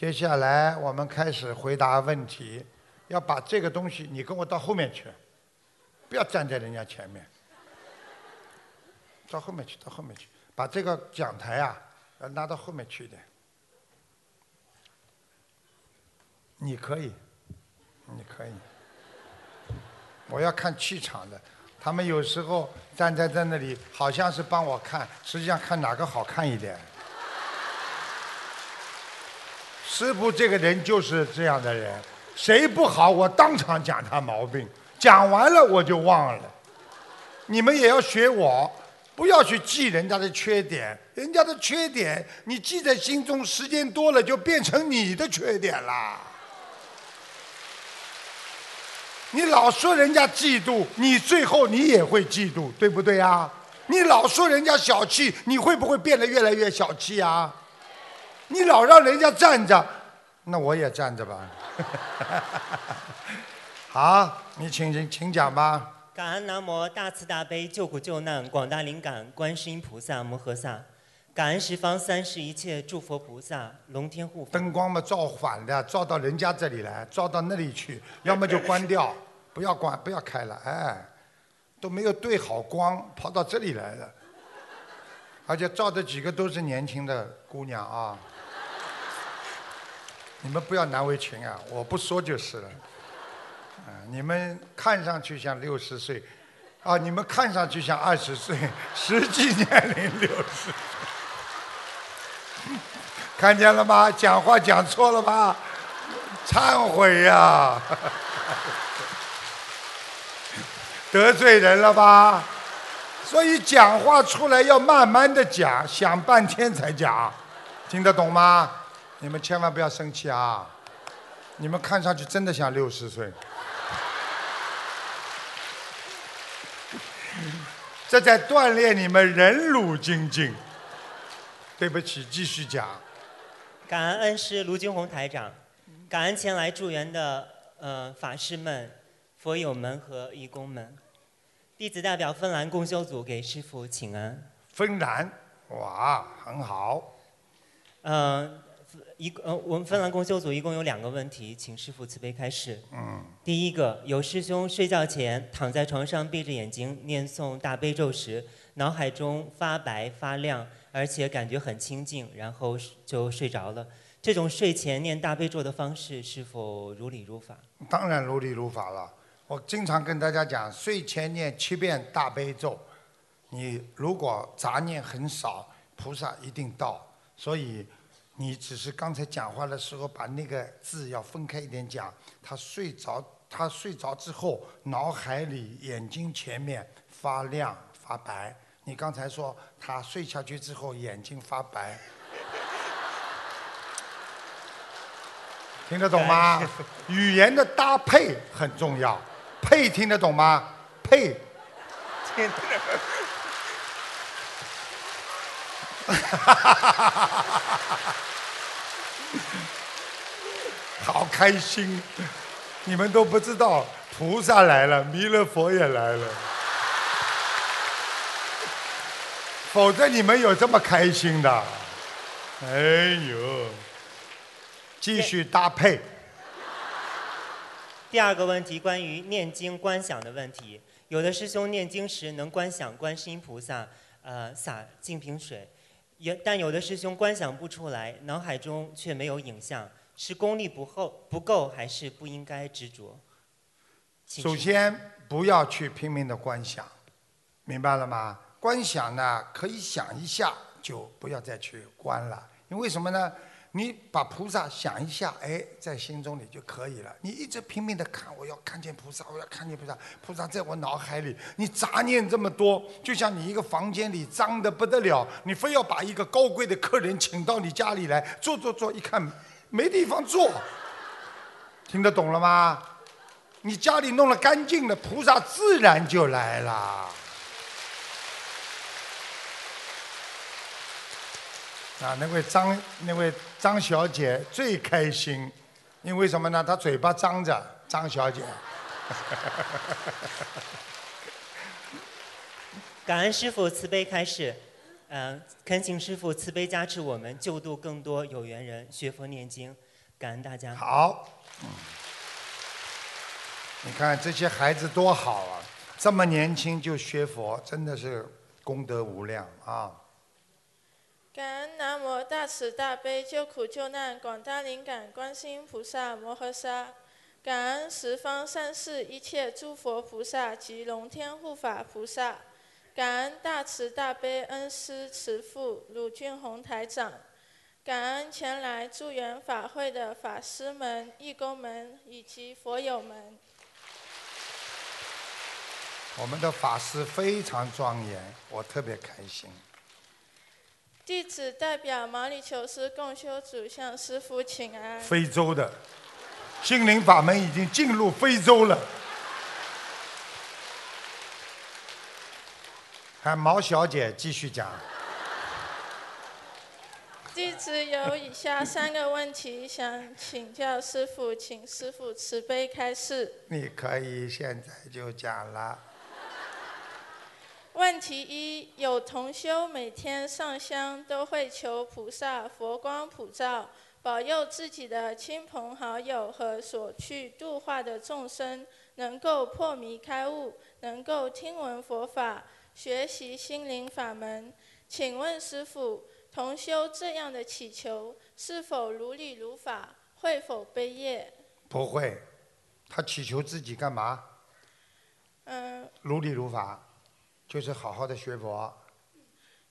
接下来我们开始回答问题，要把这个东西你跟我到后面去，不要站在人家前面，到后面去，到后面去，把这个讲台啊，要拉到后面去一点。你可以，你可以。我要看气场的，他们有时候站在在那里，好像是帮我看，实际上看哪个好看一点。师傅这个人就是这样的人，谁不好我当场讲他毛病，讲完了我就忘了。你们也要学我，不要去记人家的缺点，人家的缺点你记在心中，时间多了就变成你的缺点啦。你老说人家嫉妒，你最后你也会嫉妒，对不对啊？你老说人家小气，你会不会变得越来越小气啊？你老让人家站着，那我也站着吧。好，你请请请讲吧。感恩南无大慈大悲救苦救难广大灵感观世音菩萨摩诃萨，感恩十方三世一切诸佛菩萨龙天护法。灯光嘛照反的，照到人家这里来，照到那里去，要么就关掉，不要关，不要开了，哎，都没有对好光，跑到这里来了，而且照的几个都是年轻的姑娘啊。你们不要难为情啊，我不说就是了。啊，你们看上去像六十岁，啊，你们看上去像二十岁，实际年龄六十。看见了吗？讲话讲错了吧？忏悔呀！得罪人了吧？所以讲话出来要慢慢的讲，想半天才讲，听得懂吗？你们千万不要生气啊！你们看上去真的像六十岁，这在锻炼你们忍辱精进。对不起，继续讲。感恩恩师卢军红台长，感恩前来助缘的呃法师们、佛友们和义工们。弟子代表芬兰共修组给师父请安。芬兰，哇，很好。嗯。一呃，我们芬兰共修组一共有两个问题，请师傅慈悲开示。嗯。第一个，有师兄睡觉前躺在床上闭着眼睛念诵大悲咒时，脑海中发白发亮，而且感觉很清静，然后就睡着了。这种睡前念大悲咒的方式是否如理如法？当然如理如法了。我经常跟大家讲，睡前念七遍大悲咒，你如果杂念很少，菩萨一定到。所以。你只是刚才讲话的时候把那个字要分开一点讲。他睡着，他睡着之后，脑海里眼睛前面发亮发白。你刚才说他睡下去之后眼睛发白，听得懂吗？语言的搭配很重要，配听得懂吗？配。听得哈哈哈哈哈！好开心，你们都不知道，菩萨来了，弥勒佛也来了，否则你们有这么开心的？哎呦，继续搭配。第二个问题，关于念经观想的问题，有的师兄念经时能观想观世音菩萨，呃，洒净瓶水。也，但有的师兄观想不出来，脑海中却没有影像，是功力不够不够，还是不应该执着？首先，不要去拼命的观想，明白了吗？观想呢，可以想一下，就不要再去观了，因为什么呢？你把菩萨想一下，哎，在心中里就可以了。你一直拼命的看，我要看见菩萨，我要看见菩萨，菩萨在我脑海里。你杂念这么多，就像你一个房间里脏的不得了，你非要把一个高贵的客人请到你家里来坐坐坐，一看没地方坐，听得懂了吗？你家里弄了干净了，菩萨自然就来了。啊，那位张那位张小姐最开心，因为什么呢？她嘴巴张着，张小姐。感恩师父慈悲开示，嗯，恳请师父慈悲加持我们，救度更多有缘人学佛念经。感恩大家。好，嗯，你看这些孩子多好啊，这么年轻就学佛，真的是功德无量啊。感恩南无大慈大悲救苦救难广大灵感观世音菩萨摩诃萨，感恩十方三世一切诸佛菩萨及龙天护法菩萨，感恩大慈大悲恩师慈父鲁俊宏台长，感恩前来助缘法会的法师们、义工们以及佛友们。我们的法师非常庄严，我特别开心。弟子代表毛里求斯共修组向师父请安。非洲的心灵法门已经进入非洲了。看毛小姐继续讲。弟子有以下三个问题想请教师傅，请师傅慈悲开示。你可以现在就讲了。问题一：有同修每天上香都会求菩萨佛光普照，保佑自己的亲朋好友和所去度化的众生能够破迷开悟，能够听闻佛法，学习心灵法门。请问师父，同修这样的祈求是否如理如法？会否背业？不会，他祈求自己干嘛？嗯。如理如法。就是好好的学佛，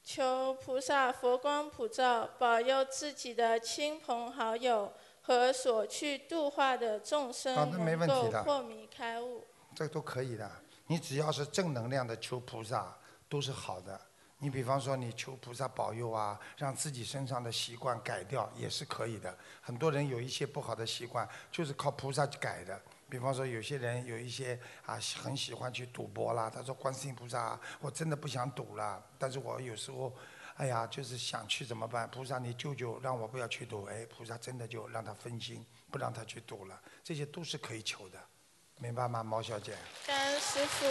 求菩萨佛光普照，保佑自己的亲朋好友和所去度化的众生能够破迷开悟。这都可以的，你只要是正能量的求菩萨，都是好的。你比方说，你求菩萨保佑啊，让自己身上的习惯改掉也是可以的。很多人有一些不好的习惯，就是靠菩萨去改的。比方说，有些人有一些啊，很喜欢去赌博啦。他说：“观世音菩萨，我真的不想赌了，但是我有时候，哎呀，就是想去怎么办？菩萨，你救救，让我不要去赌。哎，菩萨真的就让他分心，不让他去赌了。这些都是可以求的，明白吗，毛小姐？感恩师傅。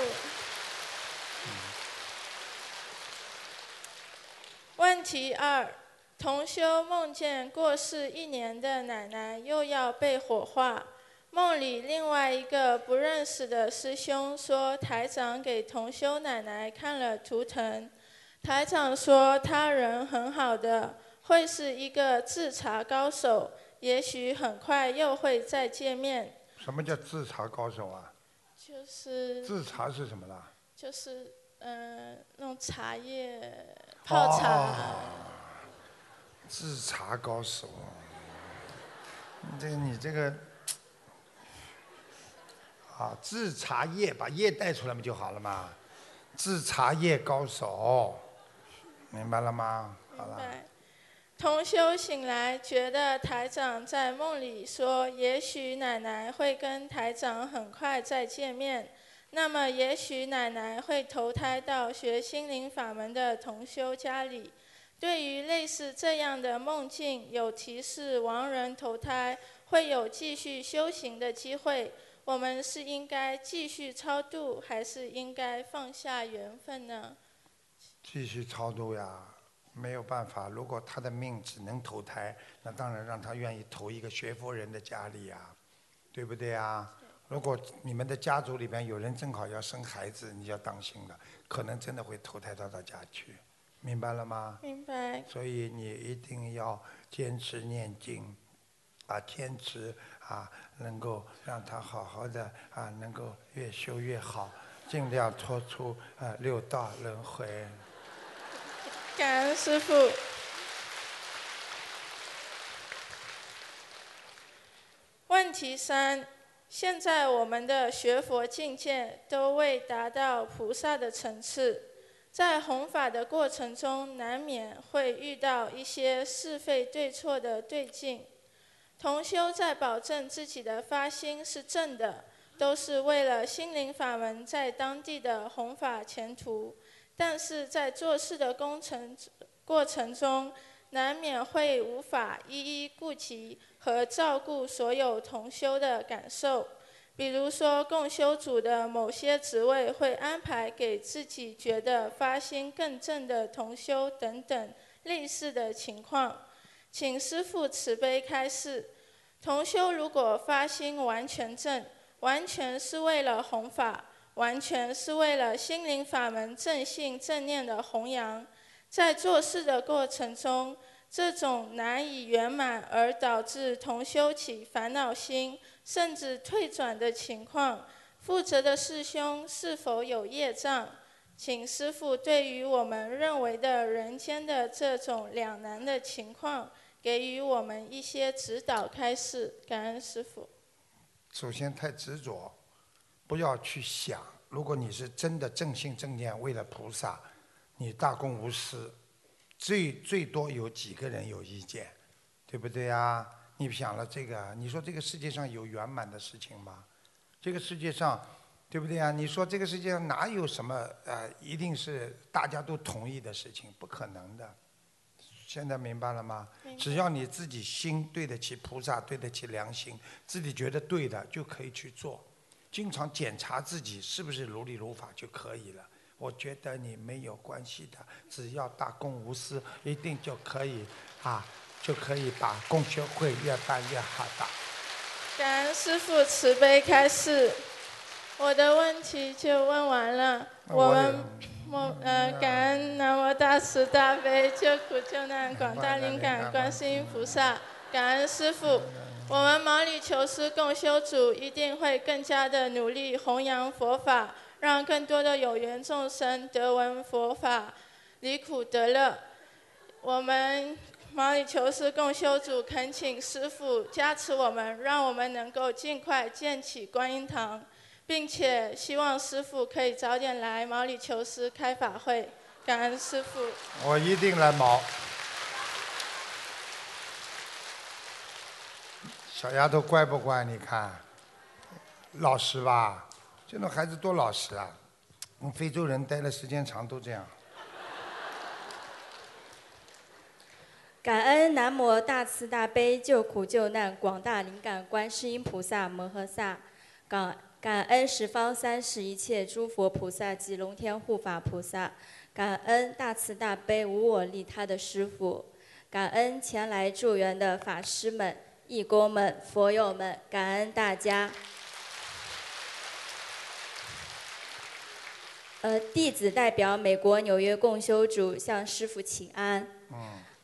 问题二：同修梦见过世一年的奶奶又要被火化。梦里另外一个不认识的师兄说，台长给同修奶奶看了图腾，台长说他人很好的，会是一个自茶高手，也许很快又会再见面。什么叫自查高手啊？就是。自查是什么啦？就是嗯，弄茶叶泡茶。自查高手，你这个你这个。啊，制茶叶把叶带出来不就好了嘛，制茶叶高手，明白了吗？好了。同修醒来，觉得台长在梦里说，也许奶奶会跟台长很快再见面，那么也许奶奶会投胎到学心灵法门的同修家里。对于类似这样的梦境，有提示亡人投胎会有继续修行的机会。我们是应该继续超度，还是应该放下缘分呢？继续超度呀，没有办法。如果他的命只能投胎，那当然让他愿意投一个学佛人的家里呀，对不对啊？如果你们的家族里边有人正好要生孩子，你要当心了，可能真的会投胎到他家去，明白了吗？明白。所以你一定要坚持念经，啊，坚持啊。能够让他好好的啊，能够越修越好，尽量脱出啊六道轮回。感恩师傅。问题三：现在我们的学佛境界都未达到菩萨的层次，在弘法的过程中，难免会遇到一些是非对错的对境。同修在保证自己的发心是正的，都是为了心灵法门在当地的弘法前途。但是在做事的工程过程中，难免会无法一一顾及和照顾所有同修的感受。比如说，共修组的某些职位会安排给自己觉得发心更正的同修等等类似的情况。请师父慈悲开示，同修如果发心完全正，完全是为了弘法，完全是为了心灵法门正信正念的弘扬，在做事的过程中，这种难以圆满而导致同修起烦恼心，甚至退转的情况，负责的师兄是否有业障？请师父对于我们认为的人间的这种两难的情况，给予我们一些指导开示。感恩师父。首先太执着，不要去想。如果你是真的正心正念，为了菩萨，你大公无私，最最多有几个人有意见，对不对呀？你想了这个，你说这个世界上有圆满的事情吗？这个世界上。对不对啊？你说这个世界上哪有什么呃，一定是大家都同意的事情？不可能的。现在明白了吗？只要你自己心对得起菩萨，对得起良心，自己觉得对的就可以去做。经常检查自己是不是如理如法就可以了。我觉得你没有关系的，只要大公无私，一定就可以啊，就可以把共修会越办越好的。感恩师父慈悲开示。我的问题就问完了。我们，我呃，感恩南无大慈大悲救苦救难广大灵感观世音菩萨，感恩师父。我们毛里求斯共修组一定会更加的努力弘扬佛法，让更多的有缘众生得闻佛法，离苦得乐。我们毛里求斯共修组恳请师父加持我们，让我们能够尽快建起观音堂。并且希望师傅可以早点来毛里求斯开法会，感恩师傅。我一定来毛。小丫头乖不乖？你看，老实吧？这种孩子多老实啊！我们非洲人待的时间长都这样。感恩南无大慈大悲救苦救难广大灵感观世音菩萨摩诃萨，感。感恩十方三世一切诸佛菩萨及龙天护法菩萨，感恩大慈大悲无我利他的师父，感恩前来助缘的法师们、义工们、佛友们，感恩大家。呃，弟子代表美国纽约共修组向师父请安。嗯。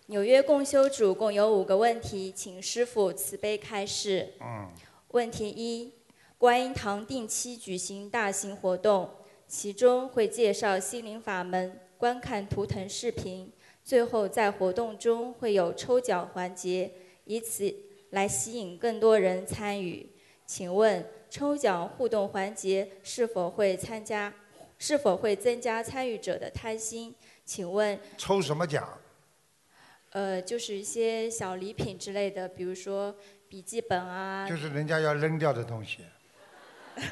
纽约共修组共有五个问题，请师父慈悲开示。嗯。问题一。观音堂定期举行大型活动，其中会介绍心灵法门，观看图腾视频，最后在活动中会有抽奖环节，以此来吸引更多人参与。请问抽奖互动环节是否会参加？是否会增加参与者的贪心？请问抽什么奖？呃，就是一些小礼品之类的，比如说笔记本啊。就是人家要扔掉的东西。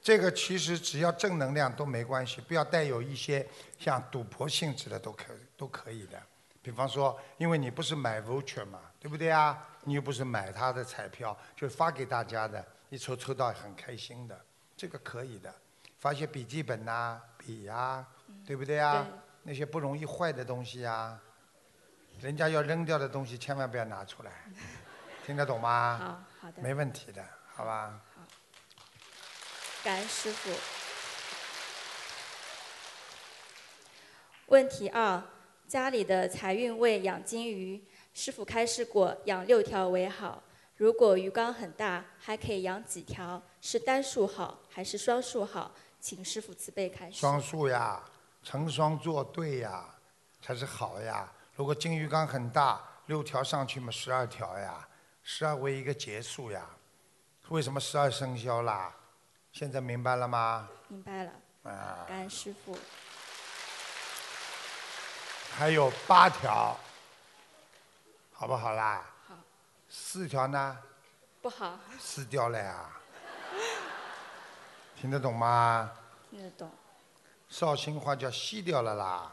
这个其实只要正能量都没关系，不要带有一些像赌博性质的都可都可以的。比方说，因为你不是买 voucher 嘛，对不对啊？你又不是买他的彩票，就发给大家的，一抽抽到很开心的，这个可以的。发些笔记本呐、笔呀，对不对啊？那些不容易坏的东西呀，人家要扔掉的东西千万不要拿出来，听得懂吗？好，好的，没问题的。好吧。好，感恩师傅。问题二：家里的财运为养金鱼，师傅开示过养六条为好。如果鱼缸很大，还可以养几条？是单数好还是双数好？请师傅慈悲开示。双数呀，成双作对呀，才是好呀。如果金鱼缸很大，六条上去嘛，十二条呀，十二为一个结束呀。为什么十二生肖啦？现在明白了吗？明白了。啊。感恩师傅。还有八条，好不好啦？好。四条呢？不好。撕掉了呀。听得懂吗？听得懂。绍兴话叫吸掉了啦。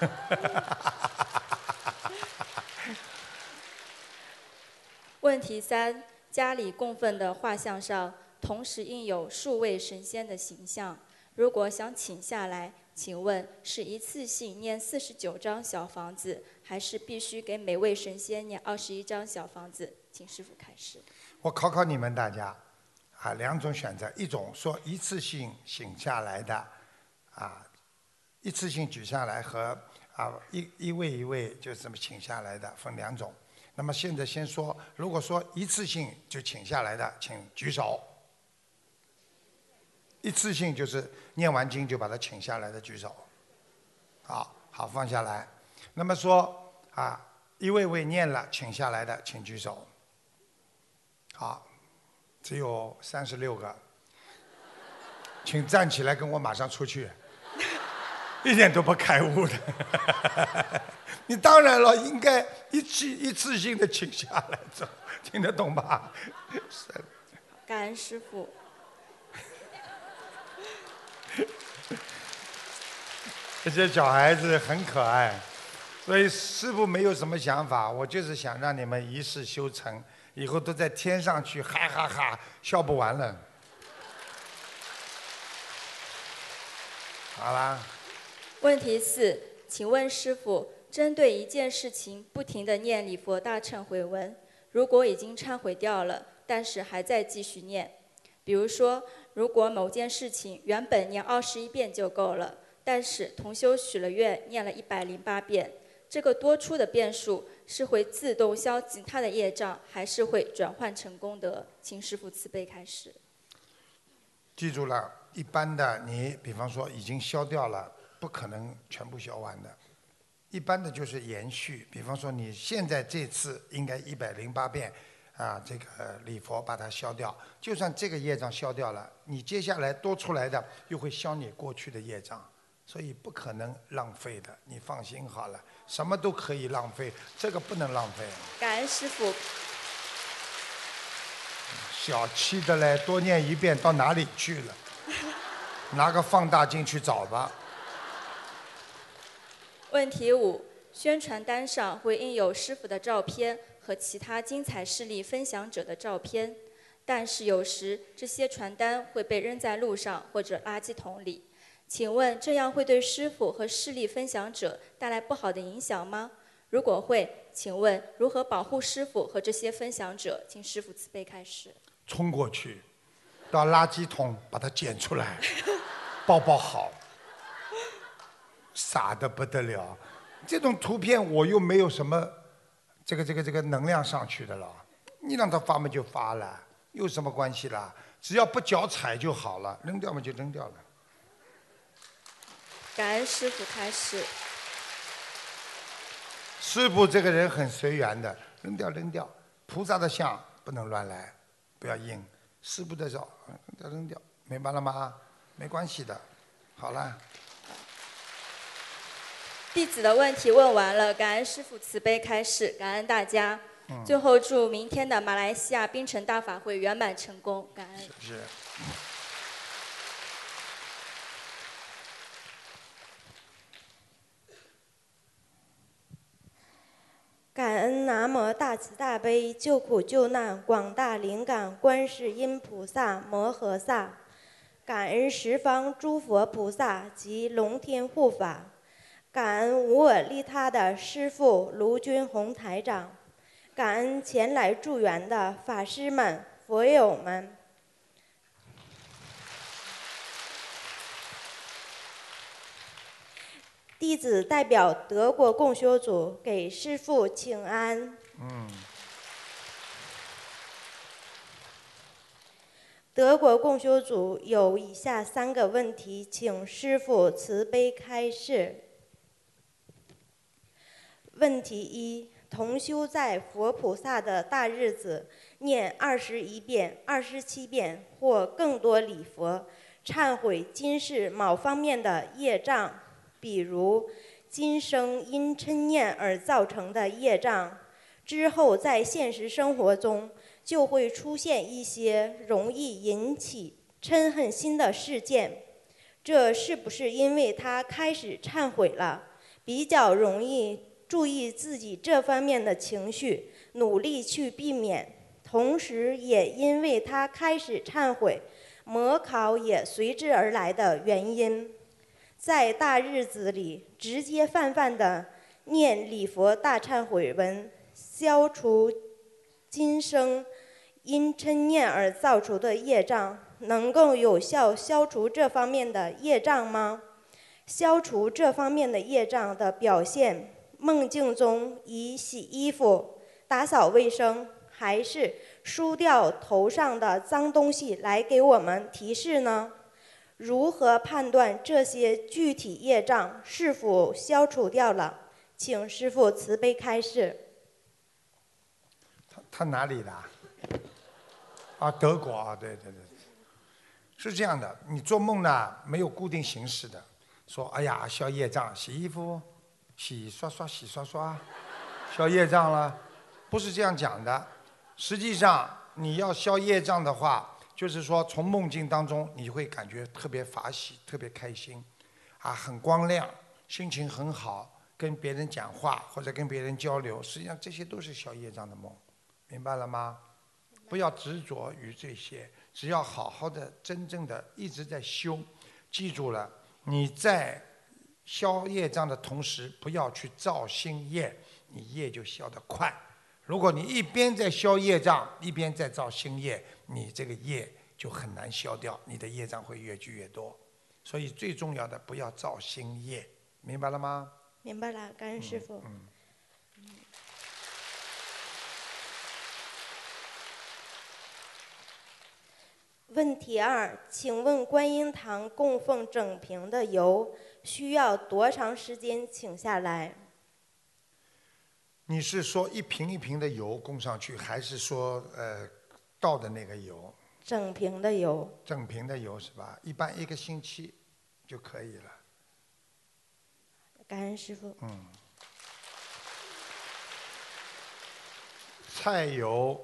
问题三。家里供奉的画像上，同时印有数位神仙的形象。如果想请下来，请问是一次性念四十九张小房子，还是必须给每位神仙念二十一张小房子？请师傅开始。我考考你们大家，啊，两种选择，一种说一次性醒下来的，啊，一次性举下来和啊一一位一位就这么请下来的分两种。那么现在先说，如果说一次性就请下来的，请举手。一次性就是念完经就把他请下来的举手，好好放下来。那么说啊，一位位念了请下来的，请举手。好，只有三十六个，请站起来跟我马上出去，一点都不开悟的。你当然了，应该一次一次性的请下来走，听得懂吧？感恩师傅。这些小孩子很可爱，所以师傅没有什么想法，我就是想让你们一世修成，以后都在天上去，哈哈哈，笑不完了。好啦。问题四，请问师傅，针对一件事情不停的念礼佛大忏悔文，如果已经忏悔掉了，但是还在继续念，比如说，如果某件事情原本念二十一遍就够了。但是同修许了愿，念了一百零八遍，这个多出的遍数是会自动消极他的业障，还是会转换成功德？请师父慈悲开始。记住了，一般的你，比方说已经消掉了，不可能全部消完的。一般的就是延续，比方说你现在这次应该一百零八遍啊，这个礼佛把它消掉。就算这个业障消掉了，你接下来多出来的又会消你过去的业障。所以不可能浪费的，你放心好了，什么都可以浪费，这个不能浪费。感恩师傅。小气的嘞，多念一遍到哪里去了？拿个放大镜去找吧。问题五：宣传单上会印有师傅的照片和其他精彩事例分享者的照片，但是有时这些传单会被扔在路上或者垃圾桶里。请问这样会对师傅和势力分享者带来不好的影响吗？如果会，请问如何保护师傅和这些分享者？请师傅慈悲开始。冲过去，到垃圾桶把它捡出来，包包好，傻的不得了。这种图片我又没有什么这个这个这个能量上去的了，你让他发嘛就发了，有什么关系啦？只要不脚踩就好了，扔掉嘛就扔掉了。感恩师傅开始。师傅这个人很随缘的，扔掉扔掉。菩萨的像不能乱来，不要硬。师傅的照扔掉扔掉，明白了吗？没关系的，好了。弟子的问题问完了，感恩师父慈悲开示，感恩大家。最后祝明天的马来西亚槟城大法会圆满成功，感恩。是。感恩南无大慈大悲救苦救难广大灵感观世音菩萨摩诃萨，感恩十方诸佛菩萨及龙天护法，感恩无我利他的师父卢军宏台长，感恩前来助缘的法师们、佛友们。弟子代表德国共修组给师父请安。嗯。德国共修组有以下三个问题，请师父慈悲开示。问题一：同修在佛菩萨的大日子念二十一遍、二十七遍或更多礼佛，忏悔今世某方面的业障。比如，今生因嗔念而造成的业障，之后在现实生活中就会出现一些容易引起嗔恨心的事件。这是不是因为他开始忏悔了，比较容易注意自己这方面的情绪，努力去避免？同时，也因为他开始忏悔，模考也随之而来的原因。在大日子里直接泛泛的念礼佛大忏悔文，消除今生因嗔念而造出的业障，能够有效消除这方面的业障吗？消除这方面的业障的表现，梦境中以洗衣服、打扫卫生，还是梳掉头上的脏东西来给我们提示呢？如何判断这些具体业障是否消除掉了？请师父慈悲开示。他他哪里的？啊，德国啊，对对对，是这样的。你做梦呢，没有固定形式的。说，哎呀，消业障，洗衣服，洗刷刷，洗刷刷，消业障了，不是这样讲的。实际上，你要消业障的话，就是说从梦境当中，你会感觉特别法喜，特别开心，啊，很光亮，心情很好，跟别人讲话或者跟别人交流，实际上这些都是消业障的梦，明白了吗？不要执着于这些，只要好好的、真正的一直在修，记住了。你在消业障的同时，不要去造新业，你业就消得快。如果你一边在消业障，一边在造新业，你这个业就很难消掉，你的业障会越聚越多。所以最重要的，不要造新业，明白了吗？明白了，感恩师傅。嗯。问题二，请问观音堂供奉整瓶的油需要多长时间请下来？你是说一瓶一瓶的油供上去，还是说呃倒的那个油？整瓶的油。整瓶的油是吧？一般一个星期就可以了。感恩师傅。嗯。菜油，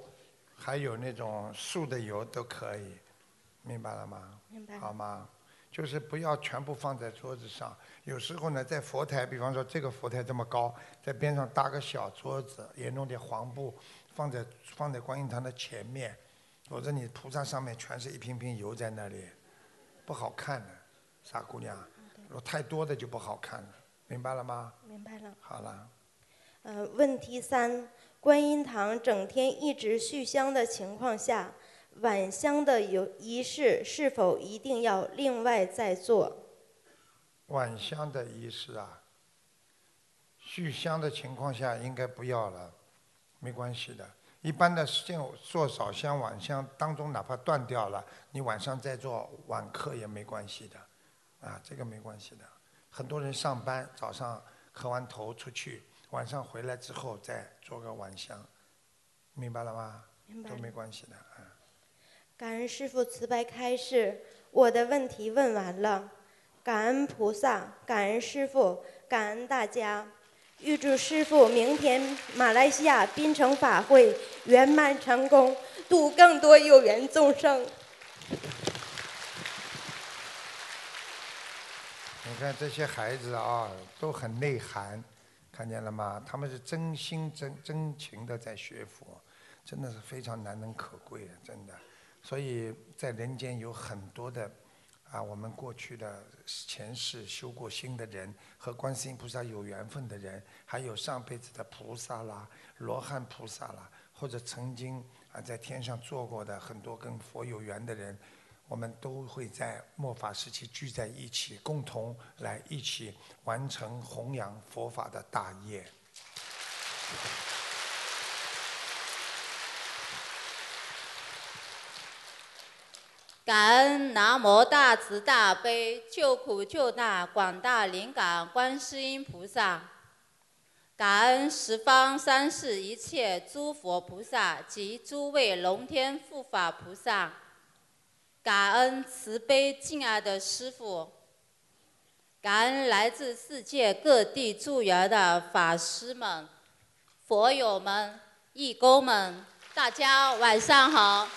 还有那种素的油都可以。明白了吗？明白。好吗？就是不要全部放在桌子上。有时候呢，在佛台，比方说这个佛台这么高，在边上搭个小桌子，也弄点黄布，放在放在观音堂的前面。否则你菩萨上面全是一瓶瓶油在那里，不好看的，傻姑娘。如果太多的就不好看了，明白了吗？明白了。好了。呃，问题三：观音堂整天一直续香的情况下。晚香的有仪式是否一定要另外再做？晚香的仪式啊，续香的情况下应该不要了，没关系的。一般的做做早香晚香当中，哪怕断掉了，你晚上再做晚课也没关系的，啊，这个没关系的。很多人上班早上磕完头出去，晚上回来之后再做个晚香，明白了吗？明白。都没关系的。感恩师父慈悲开示，我的问题问完了，感恩菩萨，感恩师父，感恩大家，预祝师父明天马来西亚槟城法会圆满成功，度更多有缘众生。你看这些孩子啊，都很内涵，看见了吗？他们是真心真真情的在学佛，真的是非常难能可贵的，真的。所以在人间有很多的啊，我们过去的前世修过心的人，和观世音菩萨有缘分的人，还有上辈子的菩萨啦、罗汉菩萨啦，或者曾经啊在天上做过的很多跟佛有缘的人，我们都会在末法时期聚在一起，共同来一起完成弘扬佛法的大业。感恩南无大慈大悲救苦救难广大灵感观世音菩萨，感恩十方三世一切诸佛菩萨及诸位龙天护法菩萨，感恩慈悲敬爱的师父，感恩来自世界各地助缘的法师们、佛友们、义工们，大家晚上好。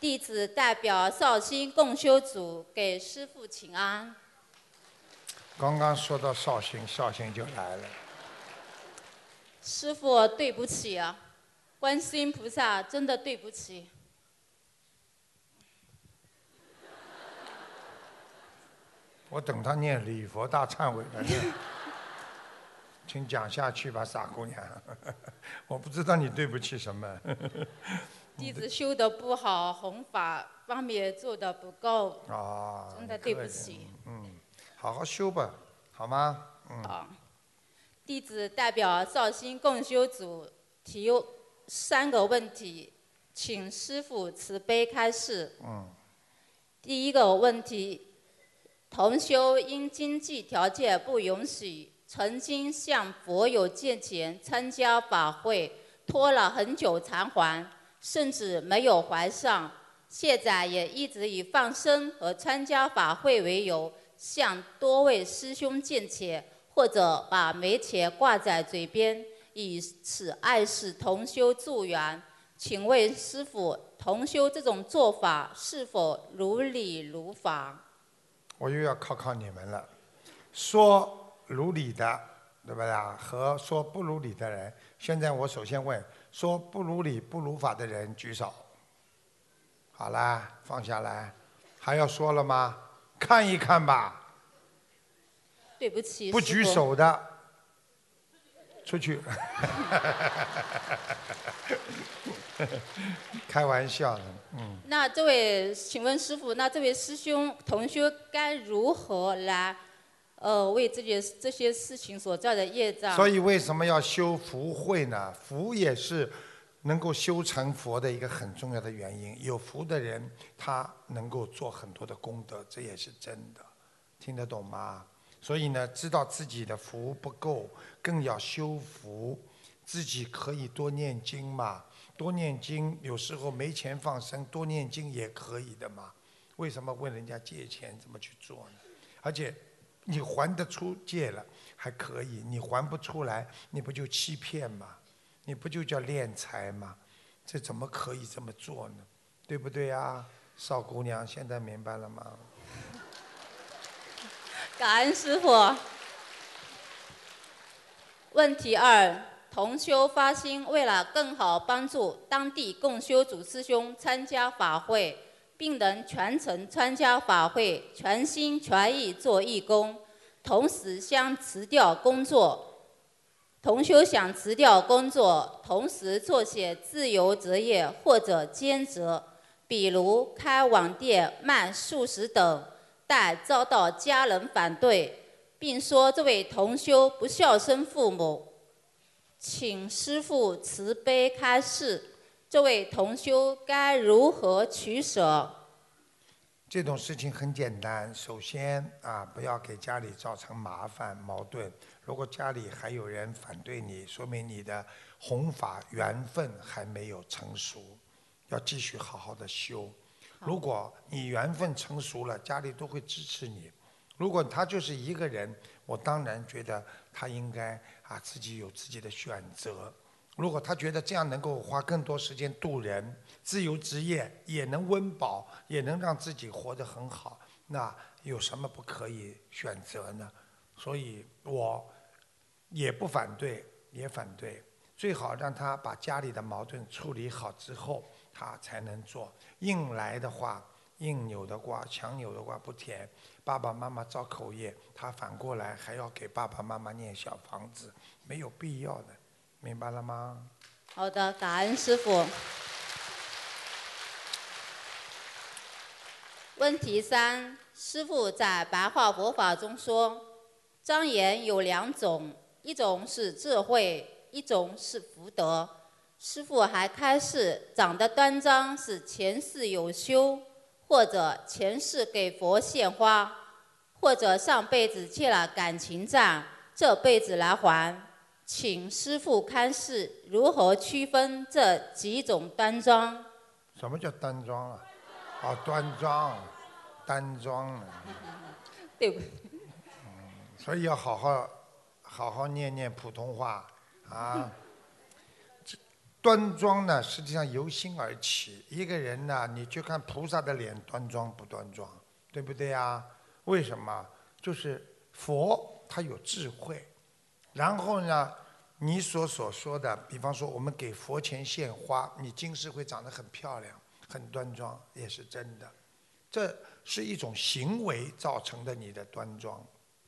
弟子代表绍兴共修组给师父请安。刚刚说到绍兴，绍兴就来了。师父，对不起啊，观世音菩萨真的对不起。我等他念礼佛大忏悔文。请讲下去吧，傻姑娘。我不知道你对不起什么。弟子修的不好，弘法方面做的不够。啊。真的对不起。嗯，好好修吧，好吗？嗯。好。弟子代表绍兴共修组提三个问题，请师父慈悲开示。嗯。第一个问题，同修因经济条件不允许。曾经向佛友借钱参加法会，拖了很久偿还，甚至没有怀上。现在也一直以放生和参加法会为由，向多位师兄借钱，或者把没钱挂在嘴边，以此暗示同修助缘。请问师傅，同修这种做法是否如理如法？我又要考考你们了，说。如理的，对不对啊？和说不如理的人，现在我首先问：说不如理、不如法的人举手。好啦，放下来，还要说了吗？看一看吧。对不起。不举手的，出去。开玩笑的，嗯。那这位，请问师傅，那这位师兄同学该如何来？呃，为这些这些事情所造的业障。所以为什么要修福慧呢？福也是能够修成佛的一个很重要的原因。有福的人，他能够做很多的功德，这也是真的。听得懂吗？所以呢，知道自己的福不够，更要修福。自己可以多念经嘛，多念经。有时候没钱放生，多念经也可以的嘛。为什么问人家借钱怎么去做呢？而且。你还得出借了还可以，你还不出来，你不就欺骗吗？你不就叫敛财吗？这怎么可以这么做呢？对不对啊，少姑娘？现在明白了吗？感恩师傅。问题二：同修发心，为了更好帮助当地共修组师兄参加法会。并能全程参加法会，全心全意做义工，同时想辞掉工作。同修想辞掉工作，同时做些自由职业或者兼职，比如开网店、卖素食等，但遭到家人反对，并说这位同修不孝顺父母，请师父慈悲开示。这位同修该如何取舍？这种事情很简单，首先啊，不要给家里造成麻烦矛盾。如果家里还有人反对你，说明你的弘法缘分还没有成熟，要继续好好的修。如果你缘分成熟了，家里都会支持你。如果他就是一个人，我当然觉得他应该啊自己有自己的选择。如果他觉得这样能够花更多时间度人，自由职业也能温饱，也能让自己活得很好，那有什么不可以选择呢？所以我也不反对，也反对，最好让他把家里的矛盾处理好之后，他才能做。硬来的话，硬扭的瓜，强扭的瓜不甜。爸爸妈妈造口业，他反过来还要给爸爸妈妈念小房子，没有必要的。明白了吗？好的，感恩师傅。问题三：师傅在白话佛法中说，庄严有两种，一种是智慧，一种是福德。师傅还开示，长得端庄是前世有修，或者前世给佛献花，或者上辈子欠了感情债，这辈子来还。请师傅开示如何区分这几种端庄？什么叫端庄啊？哦，端庄，端庄。对不？嗯，所以要好好好好念念普通话啊。端庄呢，实际上由心而起。一个人呢，你就看菩萨的脸端庄不端庄，对不对呀？为什么？就是佛他有智慧。然后呢，你所所说的，比方说我们给佛前献花，你今世会长得很漂亮、很端庄，也是真的。这是一种行为造成的你的端庄，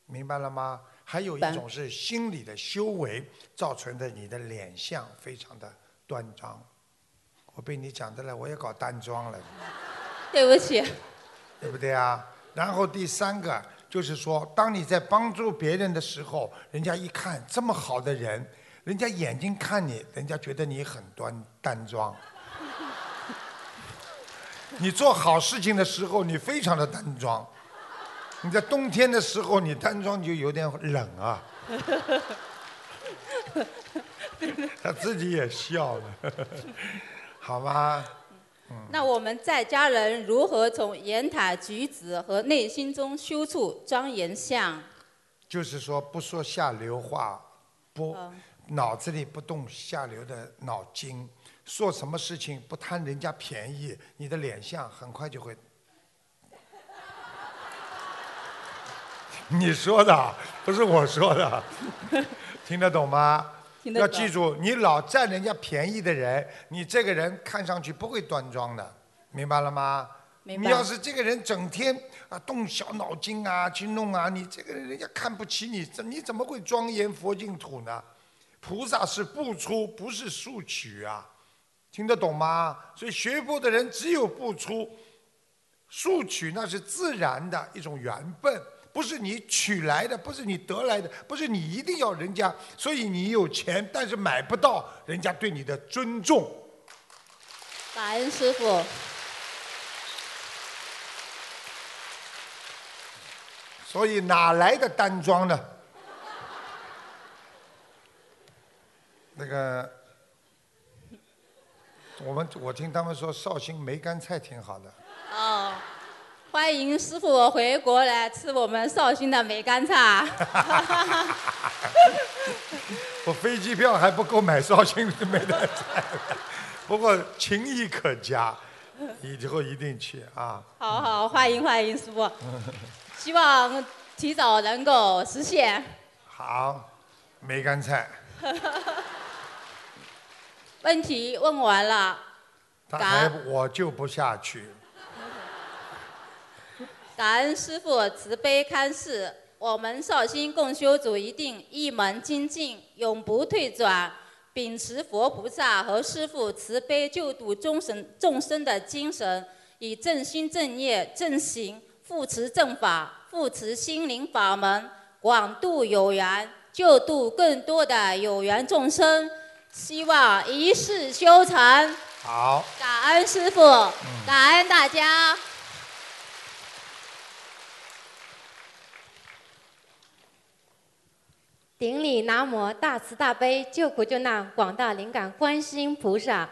明白了吗？还有一种是心理的修为造成的你的脸相非常的端庄。我被你讲的了，我也搞单庄了。对不起。对不对啊？然后第三个就是说，当你在帮助别人的时候，人家一看这么好的人，人家眼睛看你，人家觉得你很端端庄。你做好事情的时候，你非常的端庄。你在冬天的时候，你端庄就有点冷啊。他自己也笑了，好吗？那我们在家人如何从言谈举止和内心中修出庄严相？就是说，不说下流话，不脑子里不动下流的脑筋，做什么事情不贪人家便宜，你的脸相很快就会。你说的不是我说的，听得懂吗？要记住，你老占人家便宜的人，你这个人看上去不会端庄的，明白了吗？明白。你要是这个人整天啊动小脑筋啊去弄啊，你这个人人家看不起你，怎你怎么会庄严佛净土呢？菩萨是不出，不是速取啊，听得懂吗？所以学佛的人只有不出，速取那是自然的一种缘分。不是你取来的，不是你得来的，不是你一定要人家，所以你有钱，但是买不到人家对你的尊重。感恩师傅。所以哪来的单装呢？那个，我们我听他们说绍兴梅干菜挺好的。哦。欢迎师傅回国来吃我们绍兴的梅干菜。我飞机票还不够买绍兴的梅干菜，不过情谊可嘉，以后一定去啊。好好，欢迎欢迎师傅，希望提早能够实现。好，梅干菜。问题问完了。他还我就不下去。感恩师父慈悲开示，我们绍兴共修组一定一门精进，永不退转，秉持佛菩萨和师父慈悲救度众生众生的精神，以正心正业正行护持正法，护持心灵法门，广度有缘，救度更多的有缘众生，希望一世修成。好，感恩师父，感恩大家。顶礼南无大慈大悲救苦救难广大灵感观世音菩萨，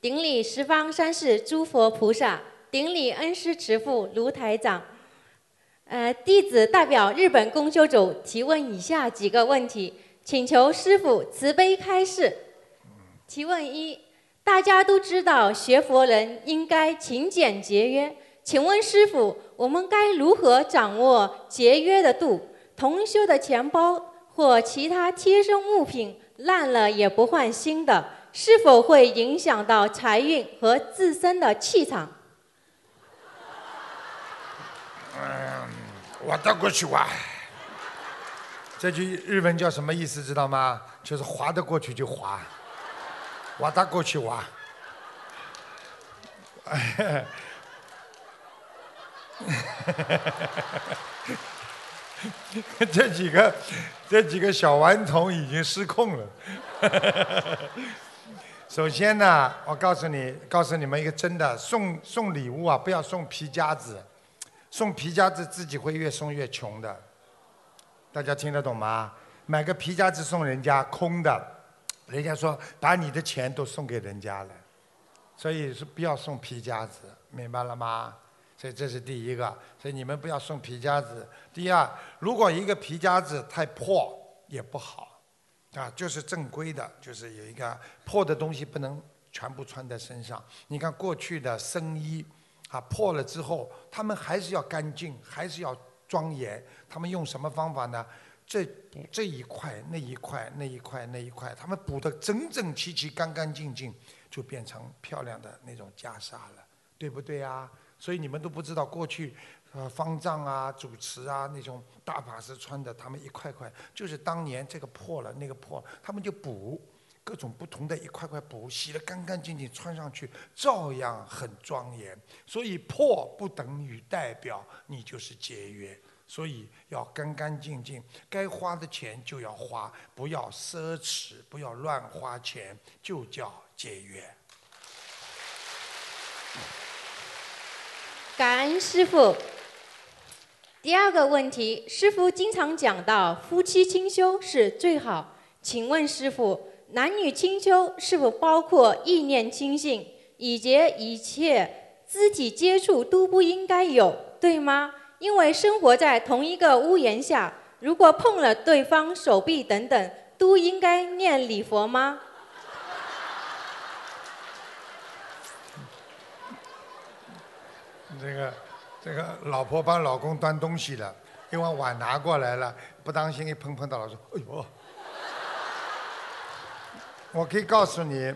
顶礼十方三世诸佛菩萨，顶礼恩师慈父卢台长。呃，弟子代表日本公修组提问以下几个问题，请求师父慈悲开示。提问一：大家都知道学佛人应该勤俭节约，请问师父，我们该如何掌握节约的度？同修的钱包。或其他贴身物品烂了也不换新的，是否会影响到财运和自身的气场？嗯，我到过去挖。这句日文叫什么意思？知道吗？就是划得过去就划，划得过去挖。这几个，这几个小顽童已经失控了。首先呢，我告诉你，告诉你们一个真的，送送礼物啊，不要送皮夹子，送皮夹子自己会越送越穷的。大家听得懂吗？买个皮夹子送人家空的，人家说把你的钱都送给人家了，所以是不要送皮夹子，明白了吗？所以这是第一个，所以你们不要送皮夹子。第二，如果一个皮夹子太破也不好，啊，就是正规的，就是有一个破的东西不能全部穿在身上。你看过去的僧衣，啊，破了之后，他们还是要干净，还是要庄严。他们用什么方法呢？这这一块，那一块，那一块，那一块，他们补的整整齐齐、干干净净，就变成漂亮的那种袈裟了，对不对啊？所以你们都不知道过去，呃，方丈啊、主持啊那种大法师穿的，他们一块块，就是当年这个破了那个破，他们就补各种不同的一块块补，洗得干干净净，穿上去照样很庄严。所以破不等于代表你就是节约。所以要干干净净，该花的钱就要花，不要奢侈，不要乱花钱，就叫节约。感恩师傅。第二个问题，师傅经常讲到夫妻清修是最好，请问师傅，男女清修是否包括意念清净，以及一切肢体接触都不应该有，对吗？因为生活在同一个屋檐下，如果碰了对方手臂等等，都应该念礼佛吗？这个，这个老婆帮老公端东西了，因为碗拿过来了，不当心一碰碰到了，说：“哎呦！”我可以告诉你。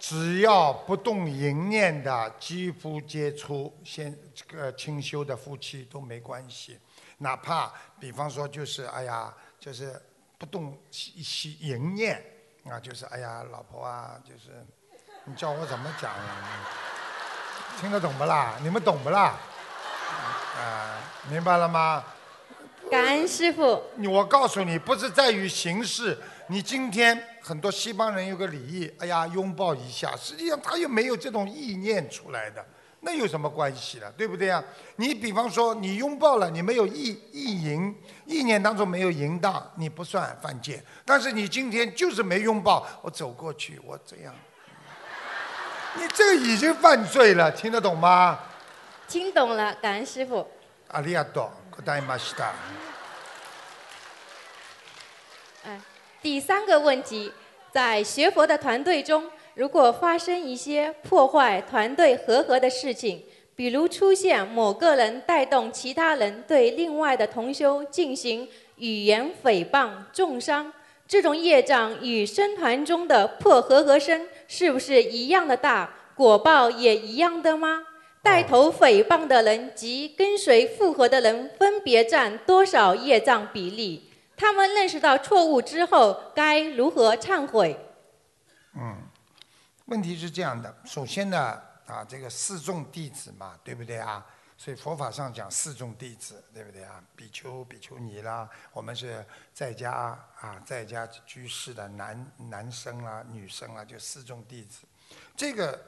只要不动淫念的肌肤接触，先这个清修的夫妻都没关系。哪怕比方说就是哎呀，就是不动吸淫念啊，就是哎呀，老婆啊，就是你叫我怎么讲？听得懂不啦？你们懂不啦？啊，明白了吗？感恩师傅。我告诉你，不是在于形式。你今天很多西方人有个礼仪，哎呀，拥抱一下，实际上他又没有这种意念出来的，那有什么关系了，对不对呀？你比方说你拥抱了，你没有意意淫，意念当中没有淫荡，你不算犯戒。但是你今天就是没拥抱，我走过去，我这样，你这个已经犯罪了，听得懂吗？听懂了，感恩师傅。阿里亚多，古代马西达。哎。第三个问题，在学佛的团队中，如果发生一些破坏团队和合的事情，比如出现某个人带动其他人对另外的同修进行语言诽谤、重伤，这种业障与僧团中的破和合声是不是一样的大？果报也一样的吗？带头诽谤的人及跟随复合的人分别占多少业障比例？他们认识到错误之后，该如何忏悔？嗯，问题是这样的。首先呢，啊，这个四众弟子嘛，对不对啊？所以佛法上讲四众弟子，对不对啊？比丘、比丘尼啦，我们是在家啊，在家居士的男男生啦、女生啦，就四众弟子。这个。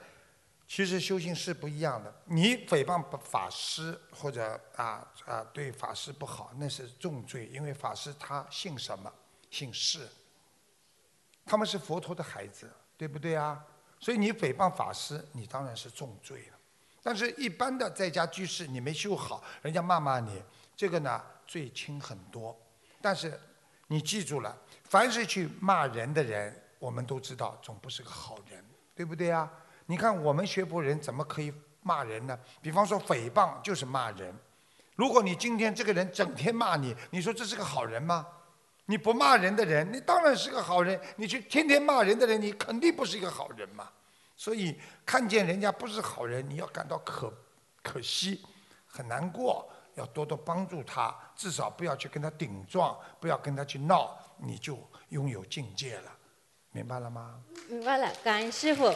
其实修行是不一样的。你诽谤法师或者啊啊对法师不好，那是重罪，因为法师他姓什么？姓释。他们是佛陀的孩子，对不对啊？所以你诽谤法师，你当然是重罪了。但是一般的在家居士，你没修好，人家骂骂你，这个呢罪轻很多。但是你记住了，凡是去骂人的人，我们都知道总不是个好人，对不对啊？你看我们学佛人怎么可以骂人呢？比方说诽谤就是骂人。如果你今天这个人整天骂你，你说这是个好人吗？你不骂人的人，你当然是个好人。你去天天骂人的人，你肯定不是一个好人嘛。所以看见人家不是好人，你要感到可可惜，很难过，要多多帮助他，至少不要去跟他顶撞，不要跟他去闹，你就拥有境界了。明白了吗？明白了，感恩师傅。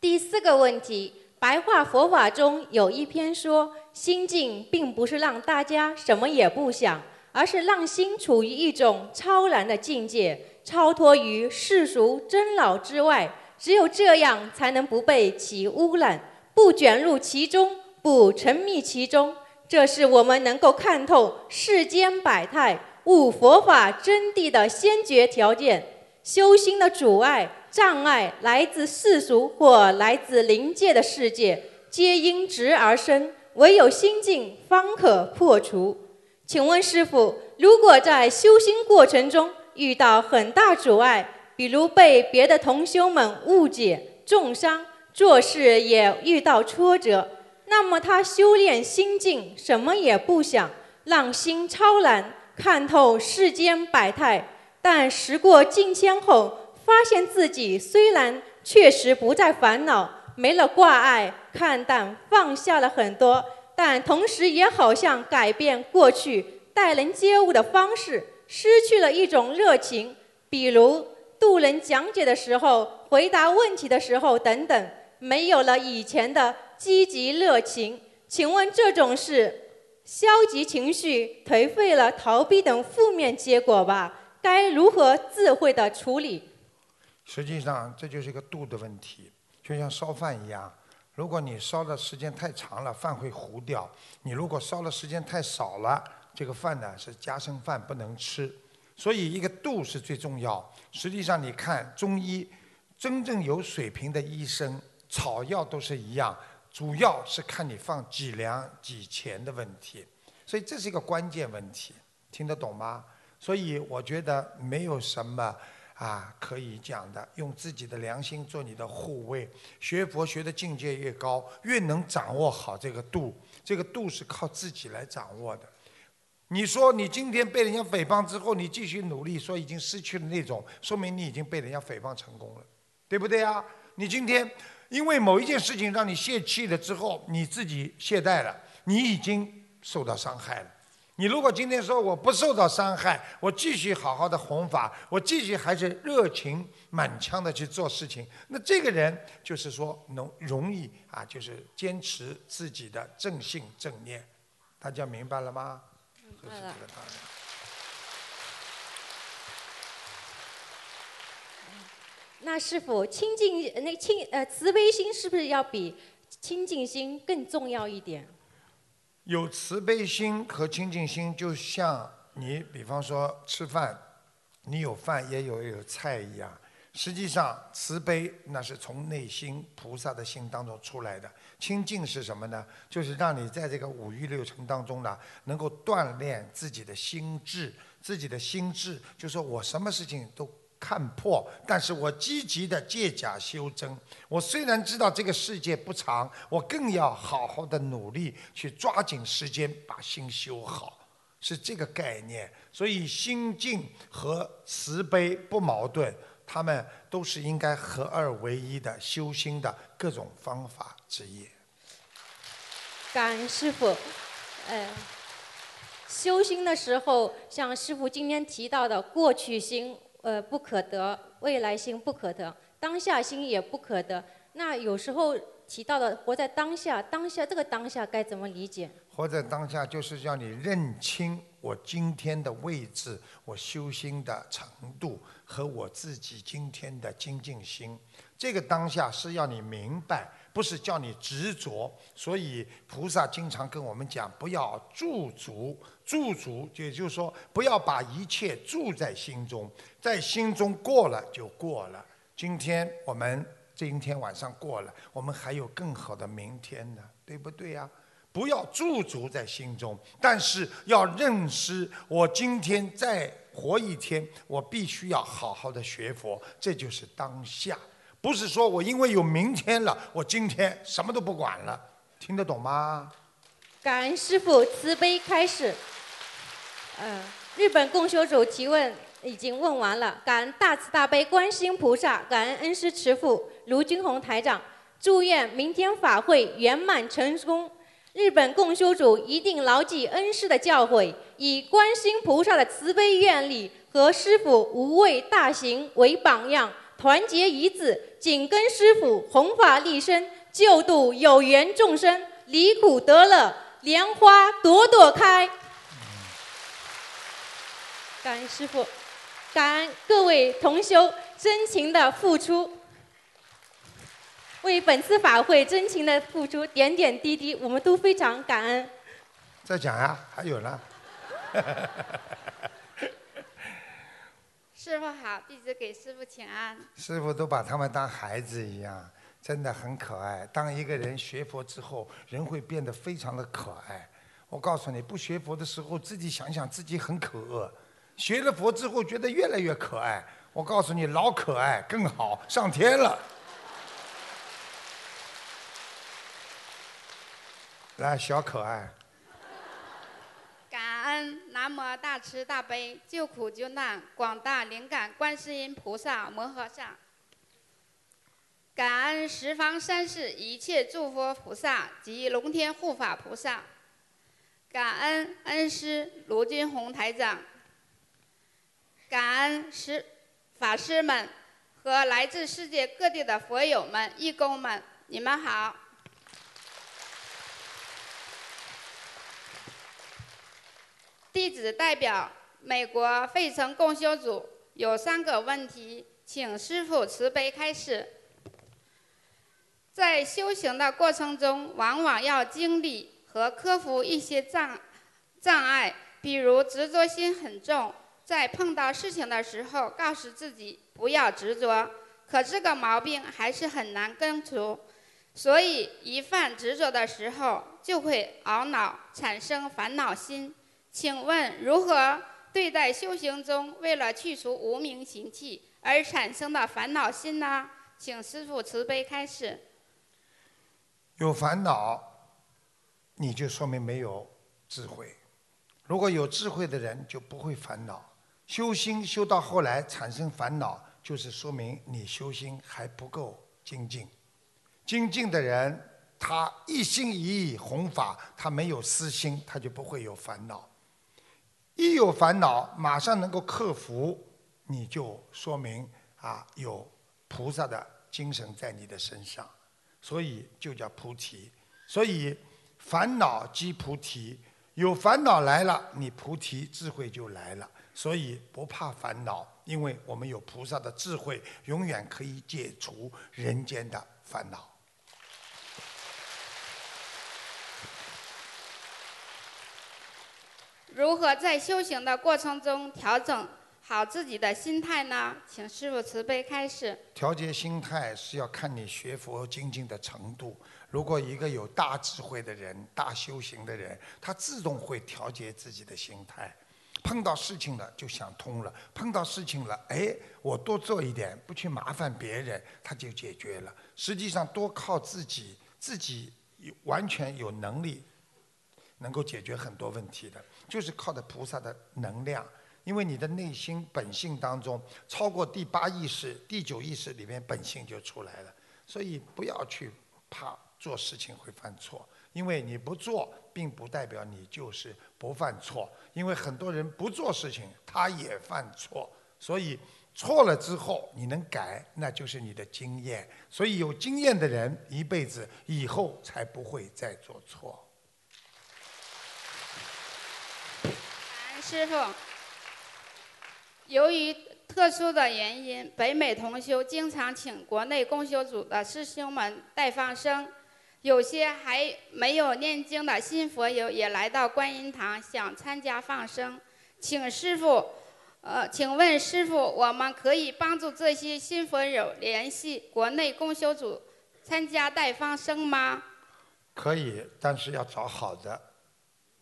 第四个问题，白话佛法中有一篇说，心境并不是让大家什么也不想，而是让心处于一种超然的境界，超脱于世俗争老之外。只有这样，才能不被其污染，不卷入其中，不沉迷其中。这是我们能够看透世间百态、悟佛法真谛的先决条件。修心的阻碍。障碍来自世俗或来自灵界的世界，皆因执而生，唯有心境方可破除。请问师傅，如果在修心过程中遇到很大阻碍，比如被别的同修们误解、重伤，做事也遇到挫折，那么他修炼心境什么也不想，让心超然，看透世间百态，但时过境迁后。发现自己虽然确实不再烦恼，没了挂碍，看淡放下了很多，但同时也好像改变过去待人接物的方式，失去了一种热情，比如渡人讲解的时候、回答问题的时候等等，没有了以前的积极热情。请问这种是消极情绪、颓废了、逃避等负面结果吧？该如何智慧的处理？实际上，这就是一个度的问题，就像烧饭一样。如果你烧的时间太长了，饭会糊掉；你如果烧的时间太少了，这个饭呢是夹生饭，不能吃。所以，一个度是最重要。实际上，你看中医，真正有水平的医生，草药都是一样，主要是看你放几两几钱的问题。所以，这是一个关键问题，听得懂吗？所以我觉得没有什么啊可以讲的，用自己的良心做你的护卫。学佛学的境界越高，越能掌握好这个度。这个度是靠自己来掌握的。你说你今天被人家诽谤之后，你继续努力，说已经失去了那种，说明你已经被人家诽谤成功了，对不对啊？你今天因为某一件事情让你泄气了之后，你自己懈怠了，你已经受到伤害了。你如果今天说我不受到伤害，我继续好好的弘法，我继续还是热情满腔的去做事情，那这个人就是说能容易啊，就是坚持自己的正信正念，大家明白了吗？就是这个道理。那师傅，清净那清呃慈悲心是不是要比清净心更重要一点？有慈悲心和清净心，就像你比方说吃饭，你有饭也有有菜一样。实际上，慈悲那是从内心菩萨的心当中出来的。清净是什么呢？就是让你在这个五欲六尘当中呢，能够锻炼自己的心智。自己的心智，就说我什么事情都。看破，但是我积极的借假修真。我虽然知道这个世界不长，我更要好好的努力去抓紧时间把心修好，是这个概念。所以心境和慈悲不矛盾，他们都是应该合二为一的修心的各种方法之一。感恩师傅，呃，修心的时候，像师傅今天提到的过去心。呃，不可得，未来心不可得，当下心也不可得。那有时候提到的活在当下，当下这个当下该怎么理解？活在当下就是让你认清我今天的位置，我修心的程度和我自己今天的精进心。这个当下是要你明白。不是叫你执着，所以菩萨经常跟我们讲，不要驻足，驻足，也就是说，不要把一切住在心中，在心中过了就过了。今天我们今天晚上过了，我们还有更好的明天呢，对不对呀？不要驻足在心中，但是要认识，我今天再活一天，我必须要好好的学佛，这就是当下。不是说我因为有明天了，我今天什么都不管了，听得懂吗？感恩师父慈悲开示。嗯，日本共修组提问已经问完了，感恩大慈大悲观世音菩萨，感恩恩师慈父卢军宏台长，祝愿明天法会圆满成功。日本共修组一定牢记恩师的教诲，以观世菩萨的慈悲愿力和师父无畏大行为榜样。团结一致，紧跟师傅，弘法利生，救度有缘众生，离苦得乐，莲花朵朵开。感恩师傅，感恩各位同修真情的付出，为本次法会真情的付出，点点滴滴，我们都非常感恩。再讲呀，还有呢。师傅好，弟子给师傅请安。师傅都把他们当孩子一样，真的很可爱。当一个人学佛之后，人会变得非常的可爱。我告诉你，不学佛的时候，自己想想自己很可恶；学了佛之后，觉得越来越可爱。我告诉你，老可爱更好，上天了。来，小可爱。感恩南无大慈大悲救苦救难广大灵感观世音菩萨摩诃萨。感恩十方三世一切诸佛菩萨及龙天护法菩萨，感恩恩师卢军宏台长，感恩师法师们和来自世界各地的佛友们、义工们，你们好。弟子代表美国费城共修组有三个问题，请师父慈悲开示。在修行的过程中，往往要经历和克服一些障障碍，比如执着心很重，在碰到事情的时候，告诉自己不要执着，可这个毛病还是很难根除，所以一犯执着的时候，就会懊恼，产生烦恼心。请问如何对待修行中为了去除无名习气而产生的烦恼心呢？请师父慈悲开示。有烦恼，你就说明没有智慧。如果有智慧的人，就不会烦恼。修心修到后来产生烦恼，就是说明你修心还不够精进。精进的人，他一心一意弘法，他没有私心，他就不会有烦恼。一有烦恼，马上能够克服，你就说明啊有菩萨的精神在你的身上。所以就叫菩提，所以烦恼即菩提，有烦恼来了，你菩提智慧就来了。所以不怕烦恼，因为我们有菩萨的智慧，永远可以解除人间的烦恼。如何在修行的过程中调整？好自己的心态呢？请师傅慈悲开示。调节心态是要看你学佛精进的程度。如果一个有大智慧的人、大修行的人，他自动会调节自己的心态。碰到事情了就想通了，碰到事情了，哎，我多做一点，不去麻烦别人，他就解决了。实际上，多靠自己，自己完全有能力，能够解决很多问题的，就是靠的菩萨的能量。因为你的内心本性当中，超过第八意识、第九意识里面本性就出来了，所以不要去怕做事情会犯错，因为你不做，并不代表你就是不犯错，因为很多人不做事情他也犯错，所以错了之后你能改，那就是你的经验，所以有经验的人一辈子以后才不会再做错。师傅。由于特殊的原因，北美同修经常请国内共修组的师兄们带放生，有些还没有念经的新佛友也来到观音堂想参加放生，请师傅，呃，请问师傅，我们可以帮助这些新佛友联系国内共修组参加带放生吗？可以，但是要找好的，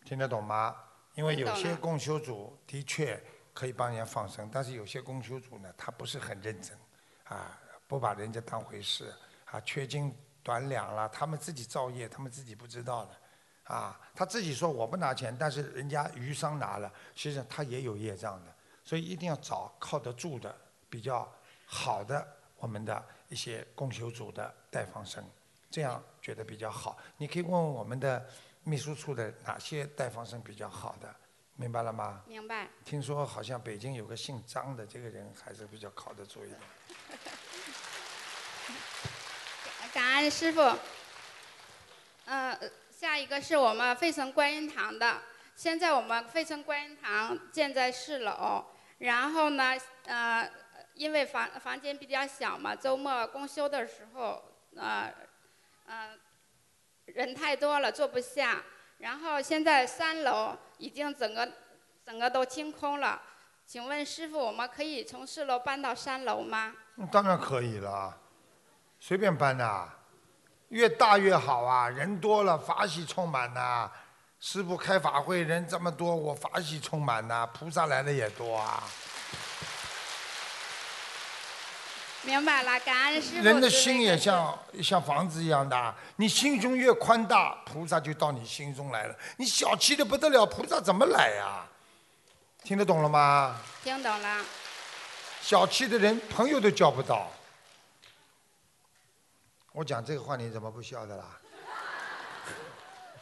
听得懂吗？因为有些共修组的确。可以帮人家放生，但是有些供修组呢，他不是很认真，啊，不把人家当回事，啊，缺斤短两了，他们自己造业，他们自己不知道的，啊，他自己说我不拿钱，但是人家鱼商拿了，实际上他也有业障的，所以一定要找靠得住的、比较好的我们的一些供修组的代放生，这样觉得比较好。你可以问问我们的秘书处的哪些代放生比较好的。明白了吗？明白。听说好像北京有个姓张的，这个人还是比较靠得住一点。感恩师傅。嗯，下一个是我们费城观音堂的。现在我们费城观音堂建在四楼，然后呢，呃，因为房房间比较小嘛，周末公休的时候，呃，呃，人太多了，坐不下。然后现在三楼已经整个整个都清空了，请问师傅，我们可以从四楼搬到三楼吗？当然可以了，随便搬呐，越大越好啊！人多了法喜充满呐，师傅开法会人这么多，我法喜充满呐，菩萨来的也多啊。明白了，感恩师傅。人的心也像像房子一样的，你心胸越宽大，菩萨就到你心中来了。你小气的不得了，菩萨怎么来呀？听得懂了吗？听懂了。小气的人，朋友都交不到。我讲这个话你怎么不笑的啦？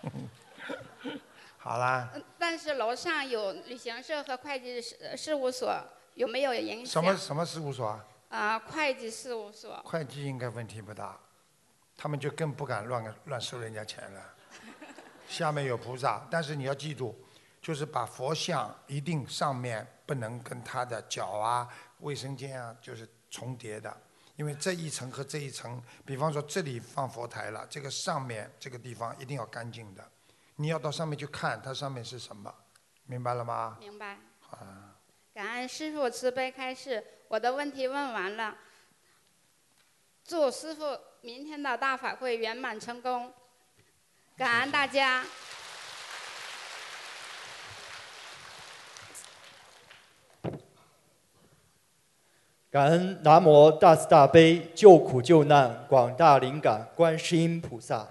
好啦。但是楼上有旅行社和会计事事务所，有没有影响？什么什么事务所啊？啊，会计事务所。会计应该问题不大，他们就更不敢乱乱收人家钱了。下面有菩萨，但是你要记住，就是把佛像一定上面不能跟他的脚啊、卫生间啊就是重叠的，因为这一层和这一层，比方说这里放佛台了，这个上面这个地方一定要干净的。你要到上面去看，它上面是什么，明白了吗？明白。啊。感恩师傅慈悲开示，我的问题问完了。祝师傅明天的大法会圆满成功。感恩大家。感恩南无大慈大悲救苦救难广大灵感观世音菩萨，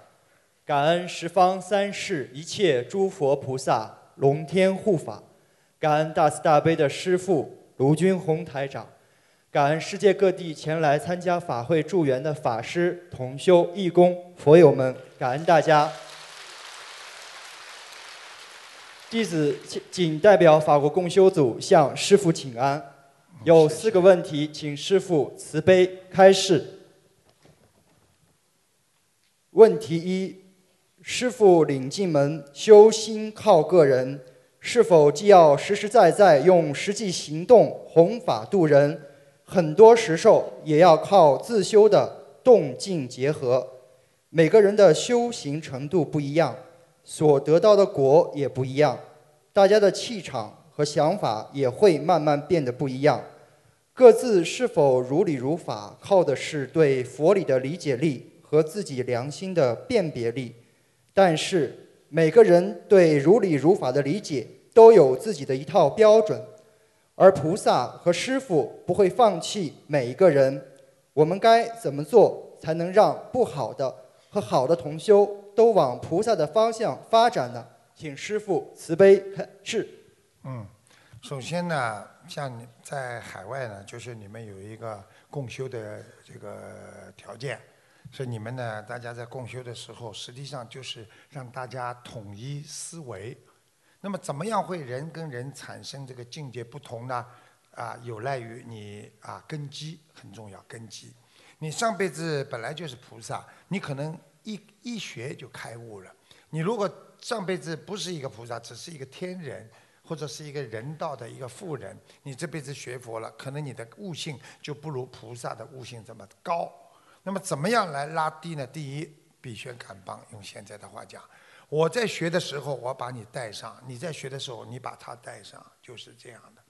感恩十方三世一切诸佛菩萨龙天护法，感恩大慈大悲的师父卢军宏台长，感恩世界各地前来参加法会助缘的法师、同修、义工、佛友们，感恩大家。弟子仅代表法国共修组向师父请安，有四个问题，请师父慈悲开示。问题一：师父领进门，修心靠个人，是否既要实实在在用实际行动弘法度人，很多时候也要靠自修的动静结合？每个人的修行程度不一样。所得到的果也不一样，大家的气场和想法也会慢慢变得不一样。各自是否如理如法，靠的是对佛理的理解力和自己良心的辨别力。但是每个人对如理如法的理解都有自己的一套标准，而菩萨和师父不会放弃每一个人。我们该怎么做才能让不好的和好的同修？都往菩萨的方向发展呢，请师父慈悲开示。嗯，首先呢，像你在海外呢，就是你们有一个共修的这个条件，所以你们呢，大家在共修的时候，实际上就是让大家统一思维。那么，怎么样会人跟人产生这个境界不同呢？啊，有赖于你啊根基很重要，根基。你上辈子本来就是菩萨，你可能。一一学就开悟了。你如果上辈子不是一个菩萨，只是一个天人，或者是一个人道的一个富人，你这辈子学佛了，可能你的悟性就不如菩萨的悟性这么高。那么怎么样来拉低呢？第一，比宣感帮，用现在的话讲，我在学的时候我把你带上，你在学的时候你把他带上，就是这样的。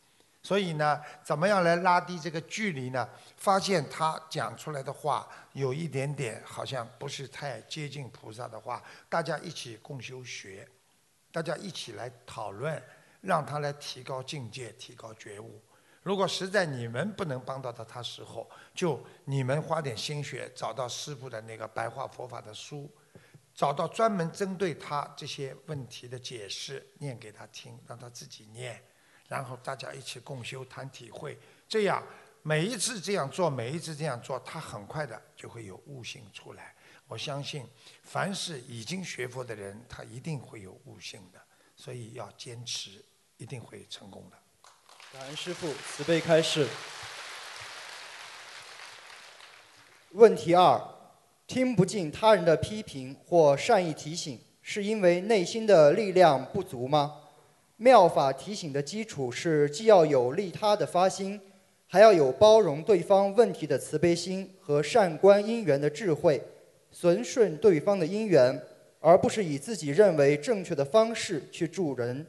所以呢，怎么样来拉低这个距离呢？发现他讲出来的话有一点点好像不是太接近菩萨的话，大家一起共修学，大家一起来讨论，让他来提高境界、提高觉悟。如果实在你们不能帮到他他时候，就你们花点心血，找到师傅的那个白话佛法的书，找到专门针对他这些问题的解释，念给他听，让他自己念。然后大家一起共修谈体会，这样每一次这样做，每一次这样做，他很快的就会有悟性出来。我相信，凡是已经学佛的人，他一定会有悟性的，所以要坚持，一定会成功的。感恩师父慈悲开示。问题二：听不进他人的批评或善意提醒，是因为内心的力量不足吗？妙法提醒的基础是，既要有利他的发心，还要有包容对方问题的慈悲心和善观因缘的智慧，顺顺对方的因缘，而不是以自己认为正确的方式去助人，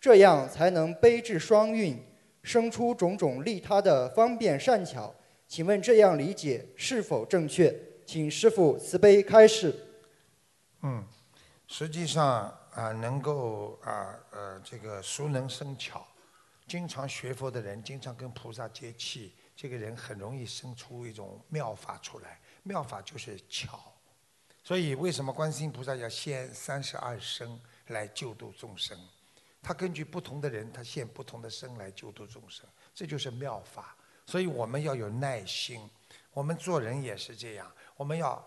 这样才能悲智双运，生出种种利他的方便善巧。请问这样理解是否正确？请师父慈悲开示。嗯，实际上。啊，能够啊呃这个熟能生巧，经常学佛的人，经常跟菩萨接气，这个人很容易生出一种妙法出来。妙法就是巧，所以为什么观世音菩萨要现三十二身来救度众生？他根据不同的人，他现不同的身来救度众生，这就是妙法。所以我们要有耐心，我们做人也是这样，我们要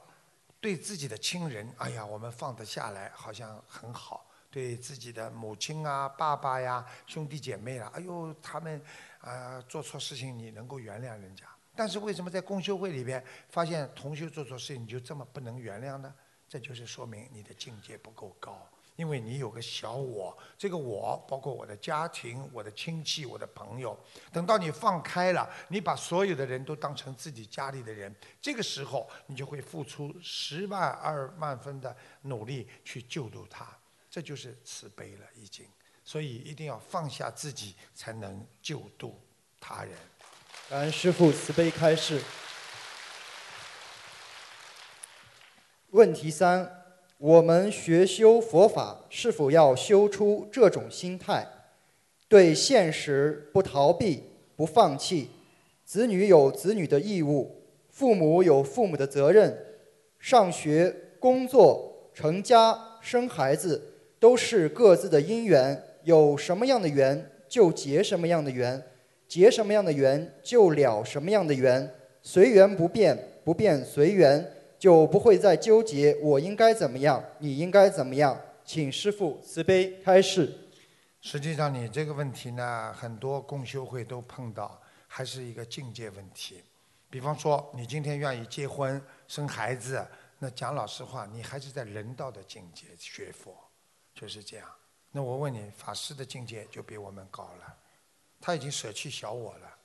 对自己的亲人，哎呀，我们放得下来，好像很好。对自己的母亲啊、爸爸呀、兄弟姐妹啊，哎呦，他们啊做错事情，你能够原谅人家。但是为什么在共修会里边发现同修做错事情，你就这么不能原谅呢？这就是说明你的境界不够高。因为你有个小我，这个我包括我的家庭、我的亲戚、我的朋友。等到你放开了，你把所有的人都当成自己家里的人，这个时候你就会付出十万二万分的努力去救度他，这就是慈悲了，已经。所以一定要放下自己，才能救度他人。感恩师父慈悲开示。问题三。我们学修佛法，是否要修出这种心态？对现实不逃避、不放弃。子女有子女的义务，父母有父母的责任。上学、工作、成家、生孩子，都是各自的因缘。有什么样的缘，就结什么样的缘；结什么样的缘，就了什么样的缘。随缘不变，不变随缘。就不会再纠结我应该怎么样，你应该怎么样，请师父慈悲开示。实际上，你这个问题呢，很多共修会都碰到，还是一个境界问题。比方说，你今天愿意结婚生孩子，那讲老实话，你还是在人道的境界学佛，就是这样。那我问你，法师的境界就比我们高了，他已经舍弃小我了，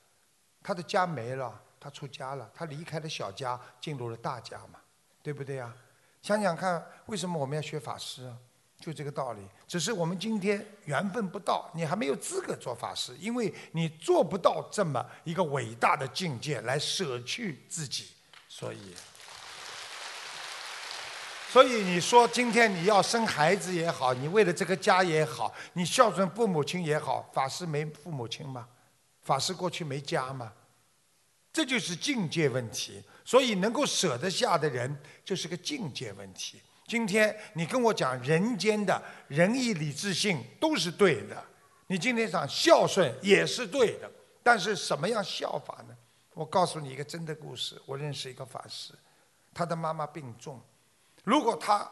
他的家没了，他出家了，他离开了小家，进入了大家嘛。对不对呀？想想看，为什么我们要学法师啊？就这个道理。只是我们今天缘分不到，你还没有资格做法师，因为你做不到这么一个伟大的境界来舍去自己。所以，所以你说今天你要生孩子也好，你为了这个家也好，你孝顺父母亲也好，法师没父母亲吗？法师过去没家吗？这就是境界问题。所以能够舍得下的人，就是个境界问题。今天你跟我讲人间的仁义礼智信都是对的，你今天讲孝顺也是对的，但是什么样孝法呢？我告诉你一个真的故事。我认识一个法师，他的妈妈病重，如果他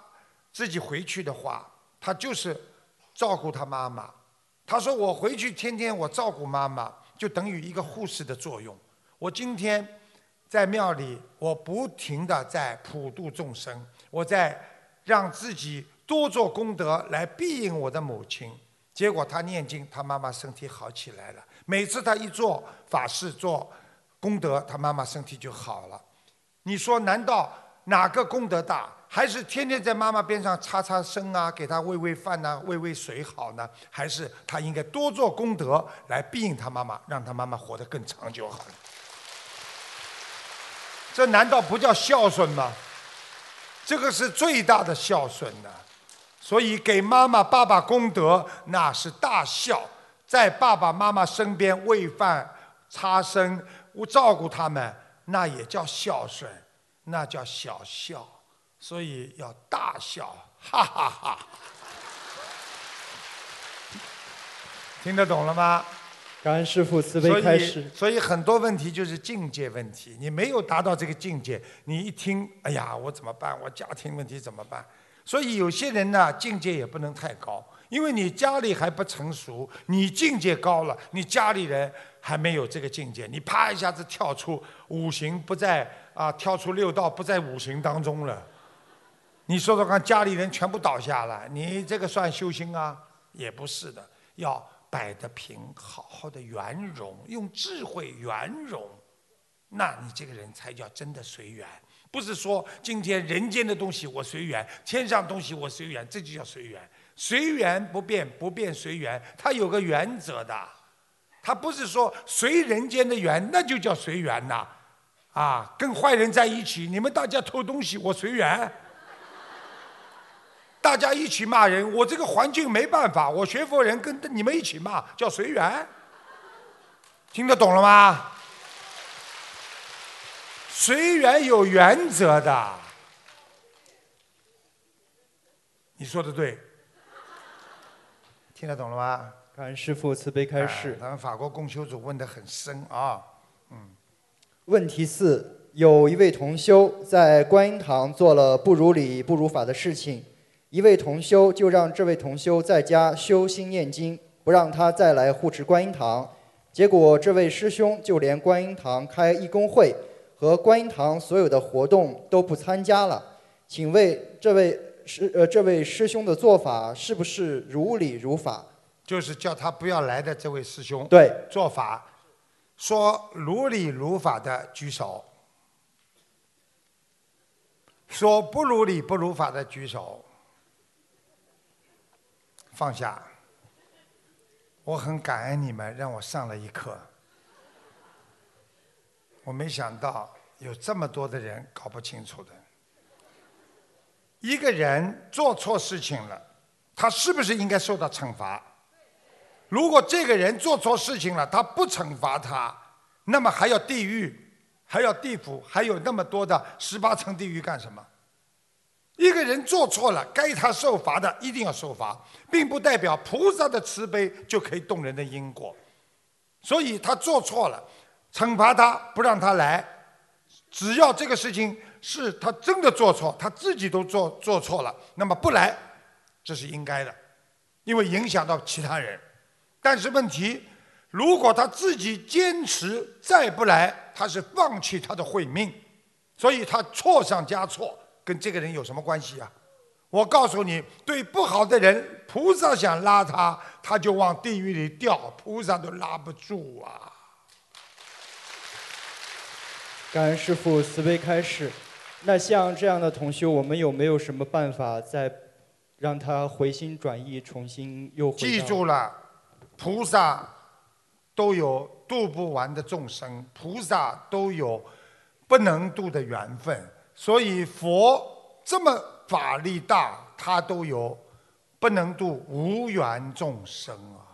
自己回去的话，他就是照顾他妈妈。他说我回去天天我照顾妈妈，就等于一个护士的作用。我今天。在庙里，我不停地在普度众生，我在让自己多做功德来庇应我的母亲。结果他念经，他妈妈身体好起来了。每次他一做法事做功德，他妈妈身体就好了。你说，难道哪个功德大？还是天天在妈妈边上擦擦身啊，给她喂喂饭呐，喂喂水好呢？还是他应该多做功德来庇应他妈妈，让他妈妈活得更长久好了？这难道不叫孝顺吗？这个是最大的孝顺呢。所以给妈妈、爸爸功德，那是大孝。在爸爸妈妈身边喂饭、擦身、照顾他们，那也叫孝顺，那叫小孝。所以要大孝，哈哈哈！听得懂了吗？感恩师父慈悲开示。所以很多问题就是境界问题，你没有达到这个境界，你一听，哎呀，我怎么办？我家庭问题怎么办？所以有些人呢，境界也不能太高，因为你家里还不成熟，你境界高了，你家里人还没有这个境界，你啪一下子跳出五行不在啊，跳出六道不在五行当中了，你说说看，家里人全部倒下了，你这个算修心啊？也不是的，要。摆得平，好好的圆融，用智慧圆融，那你这个人才叫真的随缘。不是说今天人间的东西我随缘，天上东西我随缘，这就叫随缘。随缘不变，不变随缘，它有个原则的。它不是说随人间的缘，那就叫随缘呐。啊，跟坏人在一起，你们大家偷东西，我随缘。大家一起骂人，我这个环境没办法，我学佛人跟你们一起骂，叫随缘。听得懂了吗？随缘有原则的，你说的对。听得懂了吗？感恩师父慈悲开示。咱们法国共修组问的很深啊，嗯。问题四：有一位同修在观音堂做了不如理不如法的事情，一位同修就让这位同修在家修心念经，不让他再来护持观音堂。结果这位师兄就连观音堂开义工会和观音堂所有的活动都不参加了。请问这位师呃这位师兄的做法是不是如理如法？就是叫他不要来的这位师兄。对。做法，说如理如法的举手，说不如理不如法的举手，放下。我很感恩你们，让我上了一课。我没想到有这么多的人搞不清楚的。一个人做错事情了，他是不是应该受到惩罚？如果这个人做错事情了，他不惩罚他，那么还要地狱，还要地府，还有那么多的十八层地狱干什么？一个人做错了，该他受罚的一定要受罚，并不代表菩萨的慈悲就可以动人的因果。所以他做错了，惩罚他，不让他来。只要这个事情是他真的做错，他自己都做做错了，那么不来，这是应该的，因为影响到其他人。但是问题，如果他自己坚持再不来，他是放弃他的慧命，所以他错上加错。跟这个人有什么关系啊？我告诉你，对不好的人，菩萨想拉他，他就往地狱里掉，菩萨都拉不住啊。感恩师父慈悲开示。那像这样的同修，我们有没有什么办法再让他回心转意，重新又？记住了，菩萨都有度不完的众生，菩萨都有不能度的缘分。所以佛这么法力大，他都有不能度无缘众生啊！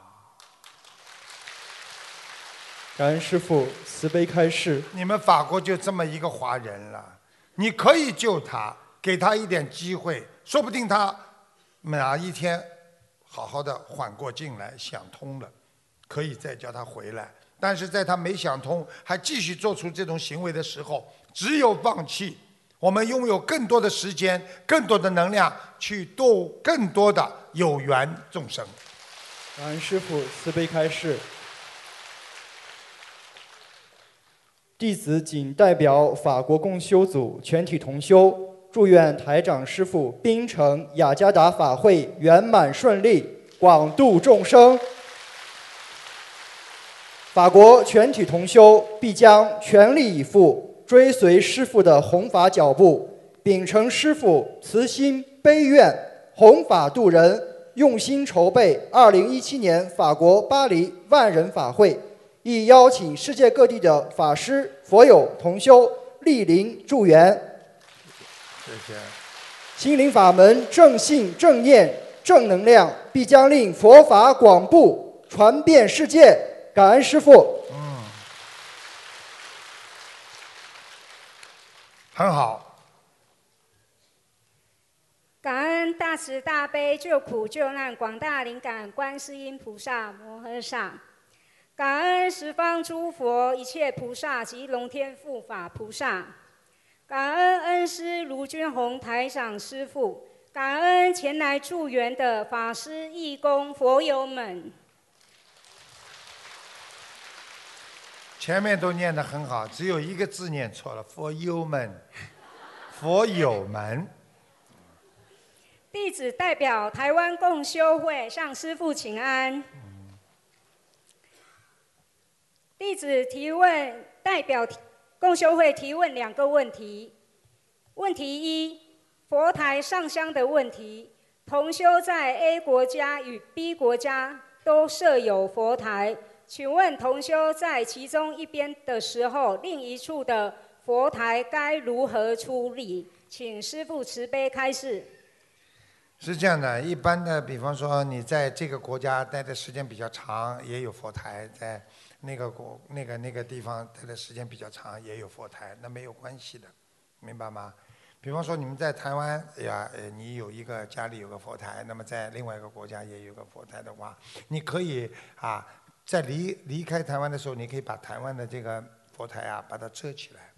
感恩师父慈悲开示。你们法国就这么一个华人了，你可以救他，给他一点机会，说不定他哪一天好好的缓过劲来，想通了，可以再叫他回来。但是在他没想通，还继续做出这种行为的时候，只有放弃。我们拥有更多的时间、更多的能量，去度更多的有缘众生。感恩师父慈悲开示。弟子仅代表法国共修组全体同修，祝愿台长师父槟城雅加达法会圆满顺利，广度众生。法国全体同修必将全力以赴。追随师傅的弘法脚步，秉承师傅慈心悲愿，弘法度人，用心筹备2017年法国巴黎万人法会，亦邀请世界各地的法师、佛友同修莅临助缘。谢谢。心灵法门正信正念正能量，必将令佛法广布传遍世界。感恩师父。很好。感恩大慈大悲救苦救难广大灵感观世音菩萨摩诃萨，感恩十方诸佛一切菩萨及龙天护法菩萨，感恩恩师卢军宏台长师父，感恩前来助缘的法师义工佛友们。前面都念得很好，只有一个字念错了，佛友们，佛友们。弟子代表台湾共修会向师父请安。弟子提问，代表共修会提问两个问题。问题一：佛台上香的问题。同修在 A 国家与 B 国家都设有佛台。请问同修在其中一边的时候，另一处的佛台该如何处理？请师父慈悲开示。是这样的，一般的，比方说你在这个国家待的时间比较长，也有佛台；在那个国、那个那个地方待的时间比较长，也有佛台，那没有关系的，明白吗？比方说你们在台湾，哎呀，你有一个家里有个佛台，那么在另外一个国家也有个佛台的话，你可以啊。在离离开台湾的时候，你可以把台湾的这个佛台啊，把它遮起来，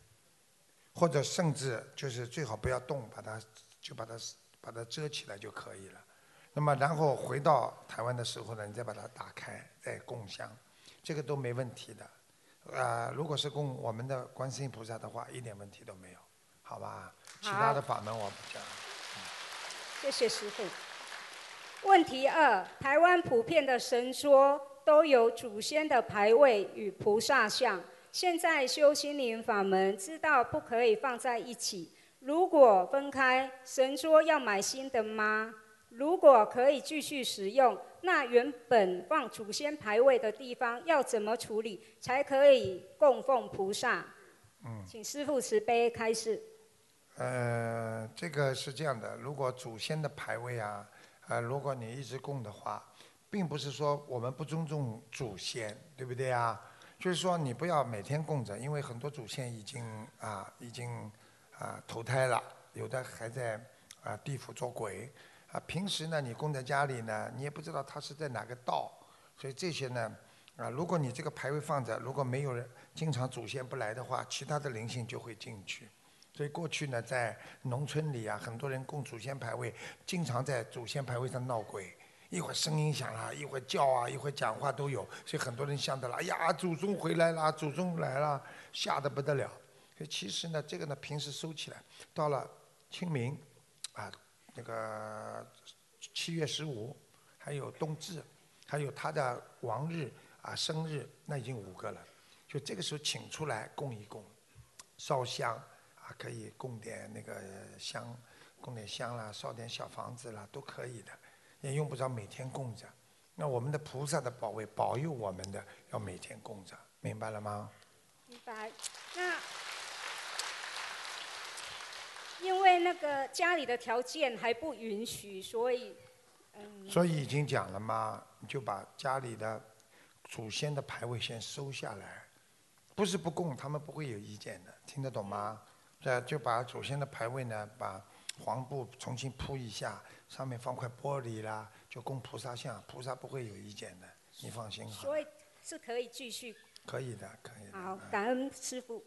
或者甚至就是最好不要动，把它就把它把它遮起来就可以了。那么然后回到台湾的时候呢，你再把它打开，再供香，这个都没问题的。呃，如果是供我们的观世音菩萨的话，一点问题都没有，好吧？其他的法门我不讲。谢谢师傅。问题二：台湾普遍的神桌都有祖先的牌位与菩萨像，现在修心灵法门知道不可以放在一起。如果分开，神说要买新的吗？如果可以继续使用，那原本放祖先牌位的地方要怎么处理才可以供奉菩萨？嗯，请师父慈悲开示。呃，这个是这样的，如果祖先的牌位啊。呃，如果你一直供的话，并不是说我们不尊重祖先，对不对啊？就是说你不要每天供着，因为很多祖先已经啊已经啊投胎了，有的还在啊地府做鬼啊。平时呢，你供在家里呢，你也不知道他是在哪个道，所以这些呢啊，如果你这个牌位放着，如果没有人经常祖先不来的话，其他的灵性就会进去。所以过去呢，在农村里啊，很多人供祖先牌位，经常在祖先牌位上闹鬼，一会儿声音响了，一会儿叫啊，一会儿讲话都有，所以很多人想到了，哎呀，祖宗回来了，祖宗来了，吓得不得了。所以其实呢，这个呢，平时收起来，到了清明，啊，那个七月十五，还有冬至，还有他的亡日啊生日，那已经五个了，就这个时候请出来供一供，烧香啊。可以供点那个香，供点香啦，烧点小房子啦，都可以的，也用不着每天供着。那我们的菩萨的保卫保佑我们的，要每天供着，明白了吗？明白。那因为那个家里的条件还不允许，所以嗯。所以已经讲了嘛，你就把家里的祖先的牌位先收下来，不是不供，他们不会有意见的，听得懂吗？这就把祖先的牌位呢，把黄布重新铺一下，上面放块玻璃啦，就供菩萨像，菩萨不会有意见的，你放心好。所以是可以继续。可以的，可以的。好，感恩师傅。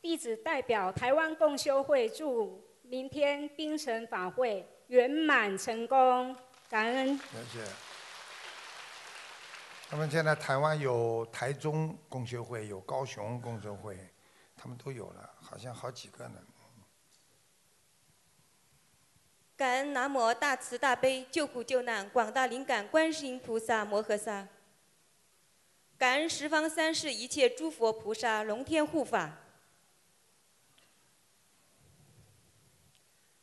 弟子代表台湾共修会祝明天冰城法会圆满成功，感恩。谢谢。那么现在台湾有台中共修会，有高雄共修会，他们都有了，好像好几个呢。感恩南无大慈大悲救苦救难广大灵感观世音菩萨摩诃萨。感恩十方三世一切诸佛菩萨龙天护法。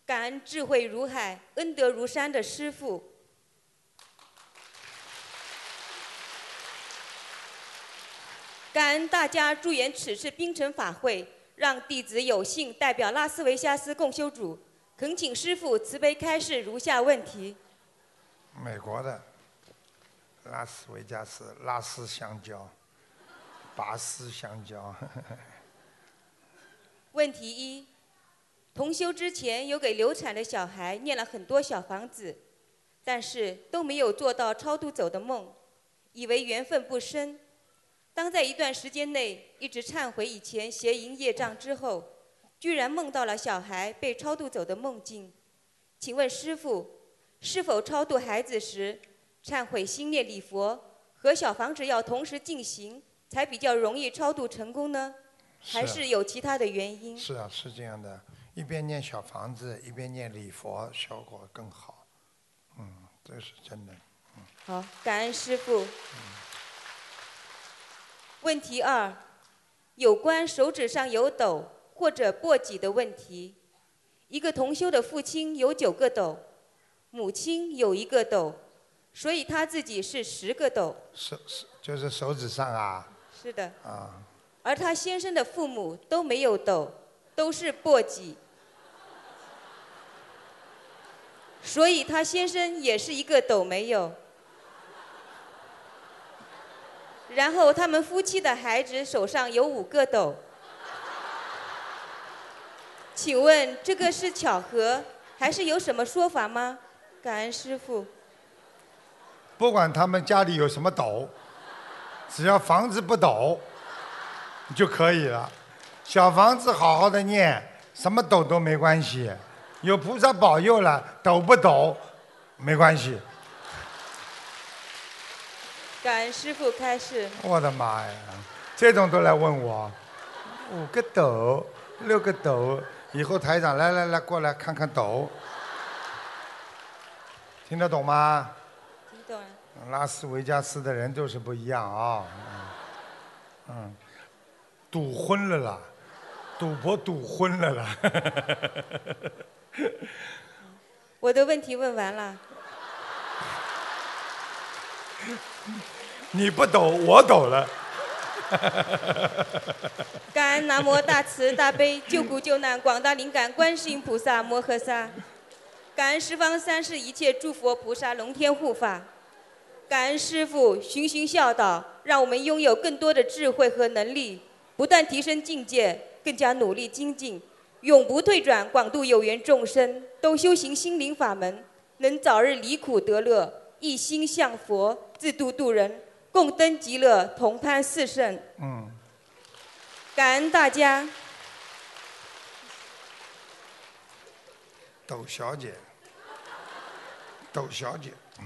感恩智慧如海、恩德如山的师父。感恩大家助缘此次冰城法会，让弟子有幸代表拉斯维加斯共修组，恳请师父慈悲开示如下问题。美国的拉斯维加斯拉斯香蕉，拔丝香蕉。问题一：同修之前有给流产的小孩念了很多小房子，但是都没有做到超度走的梦，以为缘分不深。当在一段时间内一直忏悔以前邪淫业障之后，居然梦到了小孩被超度走的梦境，请问师父，是否超度孩子时，忏悔心念礼佛和小房子要同时进行，才比较容易超度成功呢？还是有其他的原因？是啊，是这样的，一边念小房子，一边念礼佛，效果更好。嗯，这是真的。嗯。好，感恩师父。嗯。问题二，有关手指上有斗或者簸箕的问题。一个同修的父亲有九个斗，母亲有一个斗，所以他自己是十个斗。手是就是手指上啊。是的。啊。而他先生的父母都没有斗，都是簸箕，所以他先生也是一个斗没有。然后他们夫妻的孩子手上有五个斗，请问这个是巧合，还是有什么说法吗？感恩师傅。不管他们家里有什么斗，只要房子不抖就可以了。小房子好好的念，什么抖都没关系，有菩萨保佑了，抖不抖没关系。感恩师傅开示。我的妈呀，这种都来问我，五个斗，六个斗，以后台长来来来过来看看斗，听得懂吗？听懂了。拉斯维加斯的人就是不一样啊，嗯，嗯，赌昏了啦，赌博赌昏了啦。我的问题问完了。你不懂，我懂了。感恩南无大慈大悲救苦救难广大灵感观世音菩萨摩诃萨，感恩十方三世一切诸佛菩萨龙天护法，感恩师父循循孝道，让我们拥有更多的智慧和能力，不断提升境界，更加努力精进，永不退转，广度有缘众生，都修行心灵法门，能早日离苦得乐。一心向佛，自度度人，共登极乐，同攀四圣。嗯。感恩大家。窦小姐，窦小姐，嗯。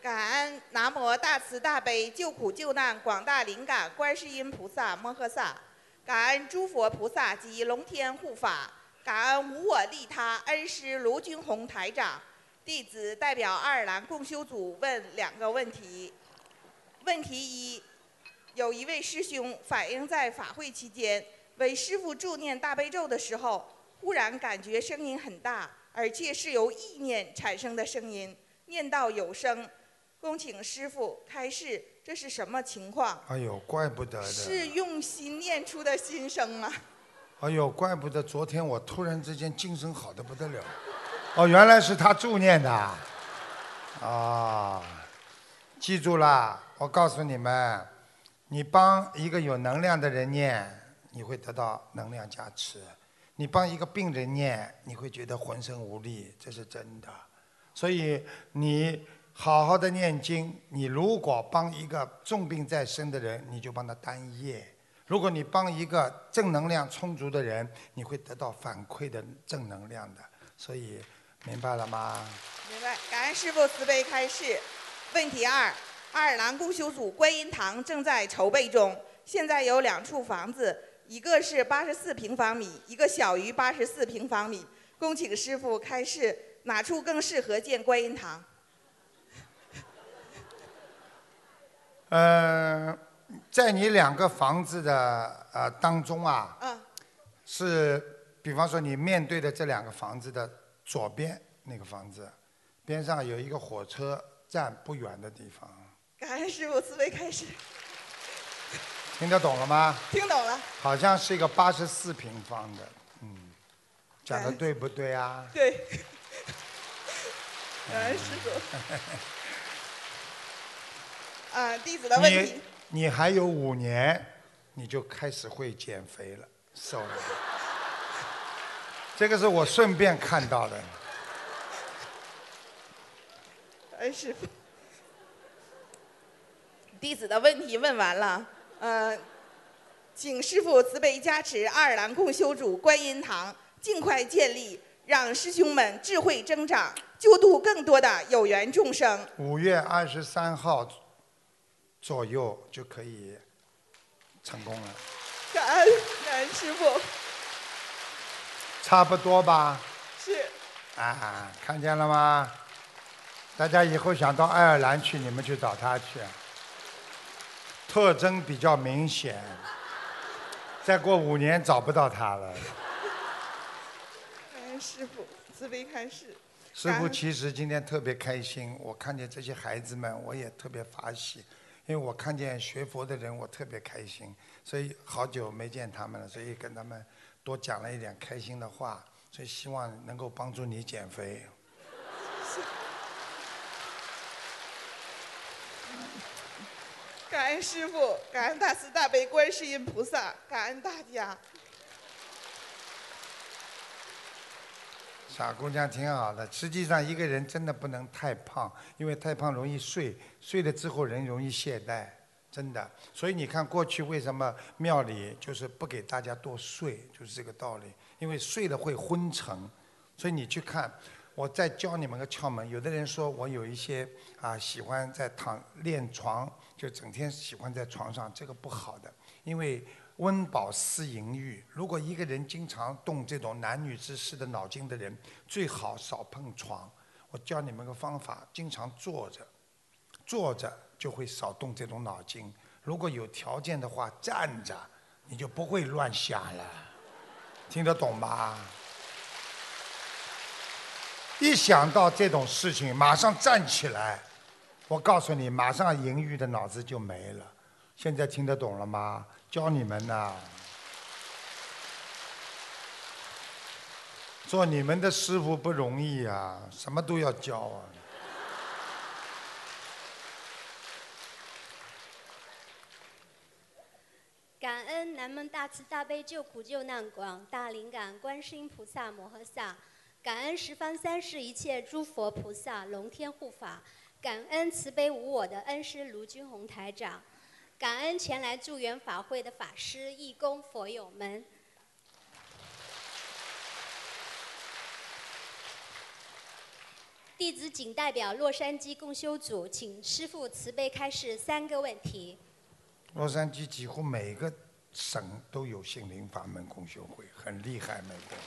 感恩南无大慈大悲救苦救难广大灵感观世音菩萨摩诃萨，感恩诸佛菩萨及龙天护法，感恩无我利他恩师卢军宏台长。弟子代表爱尔兰共修组问两个问题。问题一：有一位师兄反映在法会期间为师傅助念大悲咒的时候，忽然感觉声音很大，而且是由意念产生的声音，念到有声。恭请师傅开示，这是什么情况？哎呦，怪不得的。是用心念出的心声啊！哎呦，怪不得昨天我突然之间精神好的不得了。哦，原来是他助念的，啊，记住了，我告诉你们，你帮一个有能量的人念，你会得到能量加持；你帮一个病人念，你会觉得浑身无力，这是真的。所以你好好的念经，你如果帮一个重病在身的人，你就帮他担业；如果你帮一个正能量充足的人，你会得到反馈的正能量的。所以。明白了吗？明白，感恩师傅慈悲开示。问题二：爱尔兰共修组观音堂正在筹备中，现在有两处房子，一个是八十四平方米，一个小于八十四平方米。恭请师傅开示，哪处更适合建观音堂？呃，在你两个房子的呃当中啊，嗯，是，比方说你面对的这两个房子的。左边那个房子，边上有一个火车站不远的地方。感恩师傅慈悲开始。听得懂了吗？听懂了。好像是一个八十四平方的，嗯，讲的对不对啊？对。感恩师傅。啊，弟子的问题。你你还有五年，你就开始会减肥了，瘦了。这个是我顺便看到的。哎，师傅，弟子的问题问完了，呃，请师傅慈悲加持爱尔兰共修主观音堂尽快建立，让师兄们智慧增长，救度更多的有缘众生。五月二十三号左右就可以成功了。感恩感恩师傅。差不多吧。是。啊，看见了吗？大家以后想到爱尔兰去，你们去找他去。特征比较明显，再过五年找不到他了。哎，师傅，慈悲开示。师傅其实今天特别开心，我看见这些孩子们，我也特别发喜，因为我看见学佛的人，我特别开心，所以好久没见他们了，所以跟他们。多讲了一点开心的话，所以希望能够帮助你减肥。感恩师傅，感恩大慈大悲观世音菩萨，感恩大家。傻姑娘挺好的。实际上，一个人真的不能太胖，因为太胖容易睡，睡了之后人容易懈怠，真的。所以你看，过去为什么庙里就是不给大家多睡，就是这个道理。因为睡了会昏沉，所以你去看。我再教你们个窍门。有的人说我有一些啊喜欢在躺练床，就整天喜欢在床上，这个不好的，因为。温饱思淫欲。如果一个人经常动这种男女之事的脑筋的人，最好少碰床。我教你们个方法：经常坐着，坐着就会少动这种脑筋。如果有条件的话，站着你就不会乱想了。听得懂吗？一想到这种事情，马上站起来。我告诉你，马上淫欲的脑子就没了。现在听得懂了吗？教你们呐，做你们的师傅不容易啊，什么都要教啊。感恩南无大慈大悲救苦救难广大灵感观世音菩萨摩诃萨，感恩十方三世一切诸佛菩萨龙天护法，感恩慈悲无我的恩师卢军宏台长。感恩前来助缘法会的法师、义工、佛友们。弟子仅代表洛杉矶共修组，请师父慈悲开示三个问题。洛杉矶几乎每个省都有心灵法门共修会，很厉害，美国。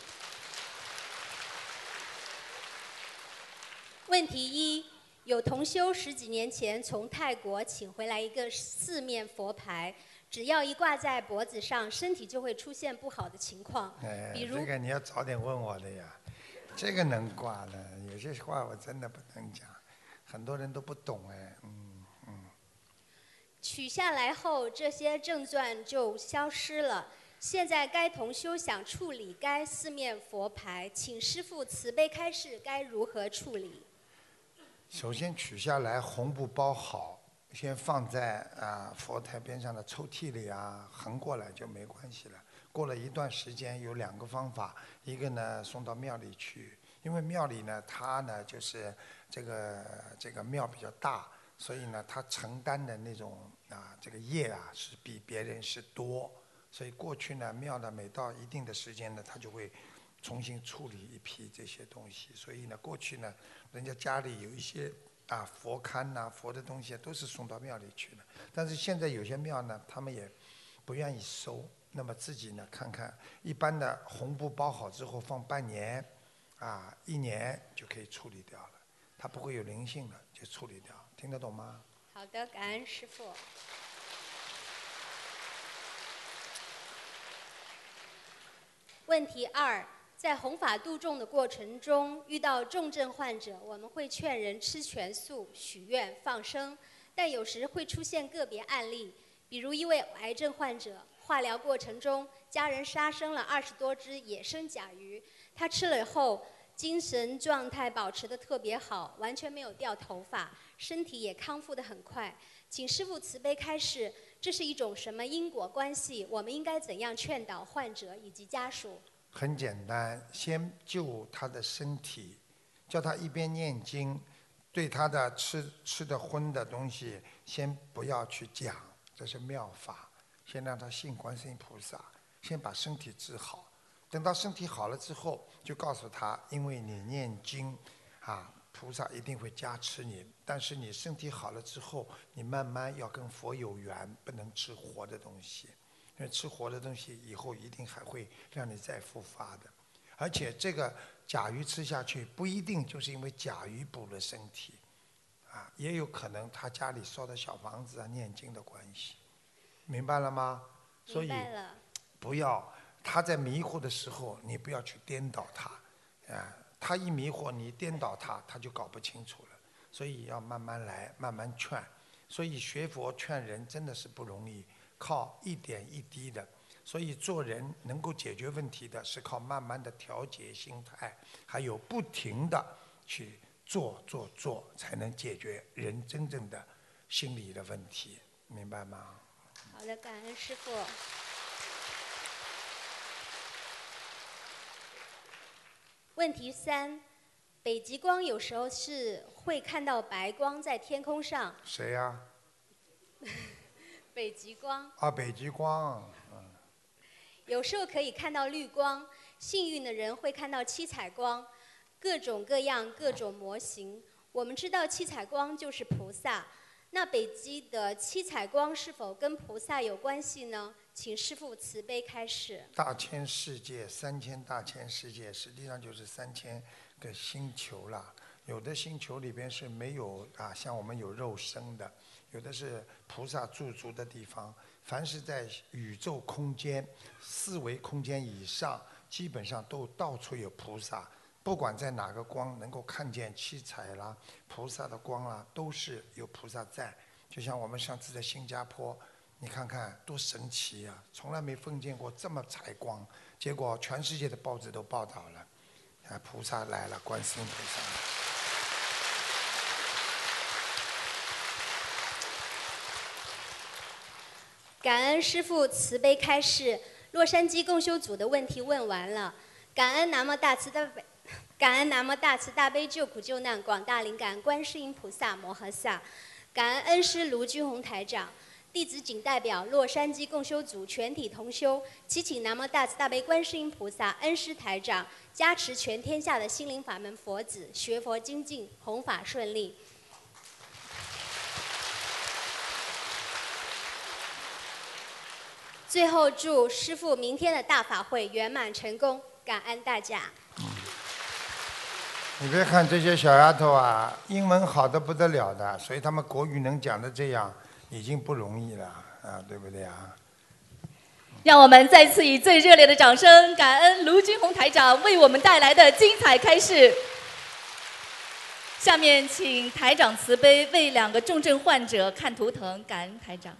问题一。有同修十几年前从泰国请回来一个四面佛牌，只要一挂在脖子上，身体就会出现不好的情况。哎，这个你要早点问我的呀，这个能挂的，有些话我真的不能讲，很多人都不懂哎，嗯嗯。取下来后，这些症状就消失了。现在该同修想处理该四面佛牌，请师父慈悲开示，该如何处理？首先取下来，红布包好，先放在啊佛台边上的抽屉里啊，横过来就没关系了。过了一段时间，有两个方法，一个呢送到庙里去，因为庙里呢它呢就是这个这个庙比较大，所以呢他承担的那种啊这个业啊是比别人是多，所以过去呢庙呢每到一定的时间呢，他就会。重新处理一批这些东西，所以呢，过去呢，人家家里有一些啊佛龛呐、佛的东西都是送到庙里去的。但是现在有些庙呢，他们也不愿意收，那么自己呢看看，一般的红布包好之后放半年，啊一年就可以处理掉了，它不会有灵性的，就处理掉，听得懂吗？好的，感恩师傅。问题二。在弘法度众的过程中，遇到重症患者，我们会劝人吃全素、许愿、放生，但有时会出现个别案例，比如一位癌症患者，化疗过程中，家人杀生了二十多只野生甲鱼，他吃了后，精神状态保持得特别好，完全没有掉头发，身体也康复得很快。请师父慈悲开示，这是一种什么因果关系？我们应该怎样劝导患者以及家属？很简单，先救他的身体，叫他一边念经，对他的吃吃的荤的东西先不要去讲，这是妙法。先让他信观世音菩萨，先把身体治好。等到身体好了之后，就告诉他，因为你念经，啊，菩萨一定会加持你。但是你身体好了之后，你慢慢要跟佛有缘，不能吃活的东西。因为吃活的东西以后一定还会让你再复发的，而且这个甲鱼吃下去不一定就是因为甲鱼补了身体，啊，也有可能他家里烧的小房子啊、念经的关系，明白了吗？所以不要他在迷糊的时候，你不要去颠倒他，啊，他一迷惑你颠倒他，他就搞不清楚了。所以要慢慢来，慢慢劝。所以学佛劝人真的是不容易。靠一点一滴的，所以做人能够解决问题的是靠慢慢的调节心态，还有不停的去做做做，才能解决人真正的心理的问题，明白吗？好的，感恩师傅。问题三，北极光有时候是会看到白光在天空上。谁呀、北极光啊？北极光。嗯有时候可以看到绿光，幸运的人会看到七彩光，各种各样、各种模型。我们知道七彩光就是菩萨，那北极的七彩光是否跟菩萨有关系呢？请师父慈悲开示。大千世界，三千大千世界，实际上就是三千个星球了。有的星球里边是没有啊，像我们有肉身的；有的是菩萨驻足的地方。凡是在宇宙空间、四维空间以上，基本上都到处有菩萨。不管在哪个光能够看见七彩啦、菩萨的光啦，都是有菩萨在。就像我们上次在新加坡，你看看多神奇呀、从来没碰见过这么彩光，结果全世界的报纸都报道了，啊，菩萨来了，观世音菩萨。感恩师父慈悲开示，洛杉矶共修组的问题问完了。感恩南无大慈大悲，感恩南无大慈大悲救苦救难广大灵感观世音菩萨摩诃萨，感恩恩师卢军宏台长。弟子仅代表洛杉矶共修组全体同修，祈请南无大慈大悲观世音菩萨恩师台长加持全天下的心灵法门佛子学佛精进，弘法顺利。最后祝师父明天的大法会圆满成功，感恩大家。你别看这些小丫头啊，英文好的不得了的，所以她们国语能讲的这样，已经不容易了啊，对不对啊？让我们再次以最热烈的掌声，感恩卢军红台长为我们带来的精彩开示。下面请台长慈悲为两个重症患者看图腾，感恩台长。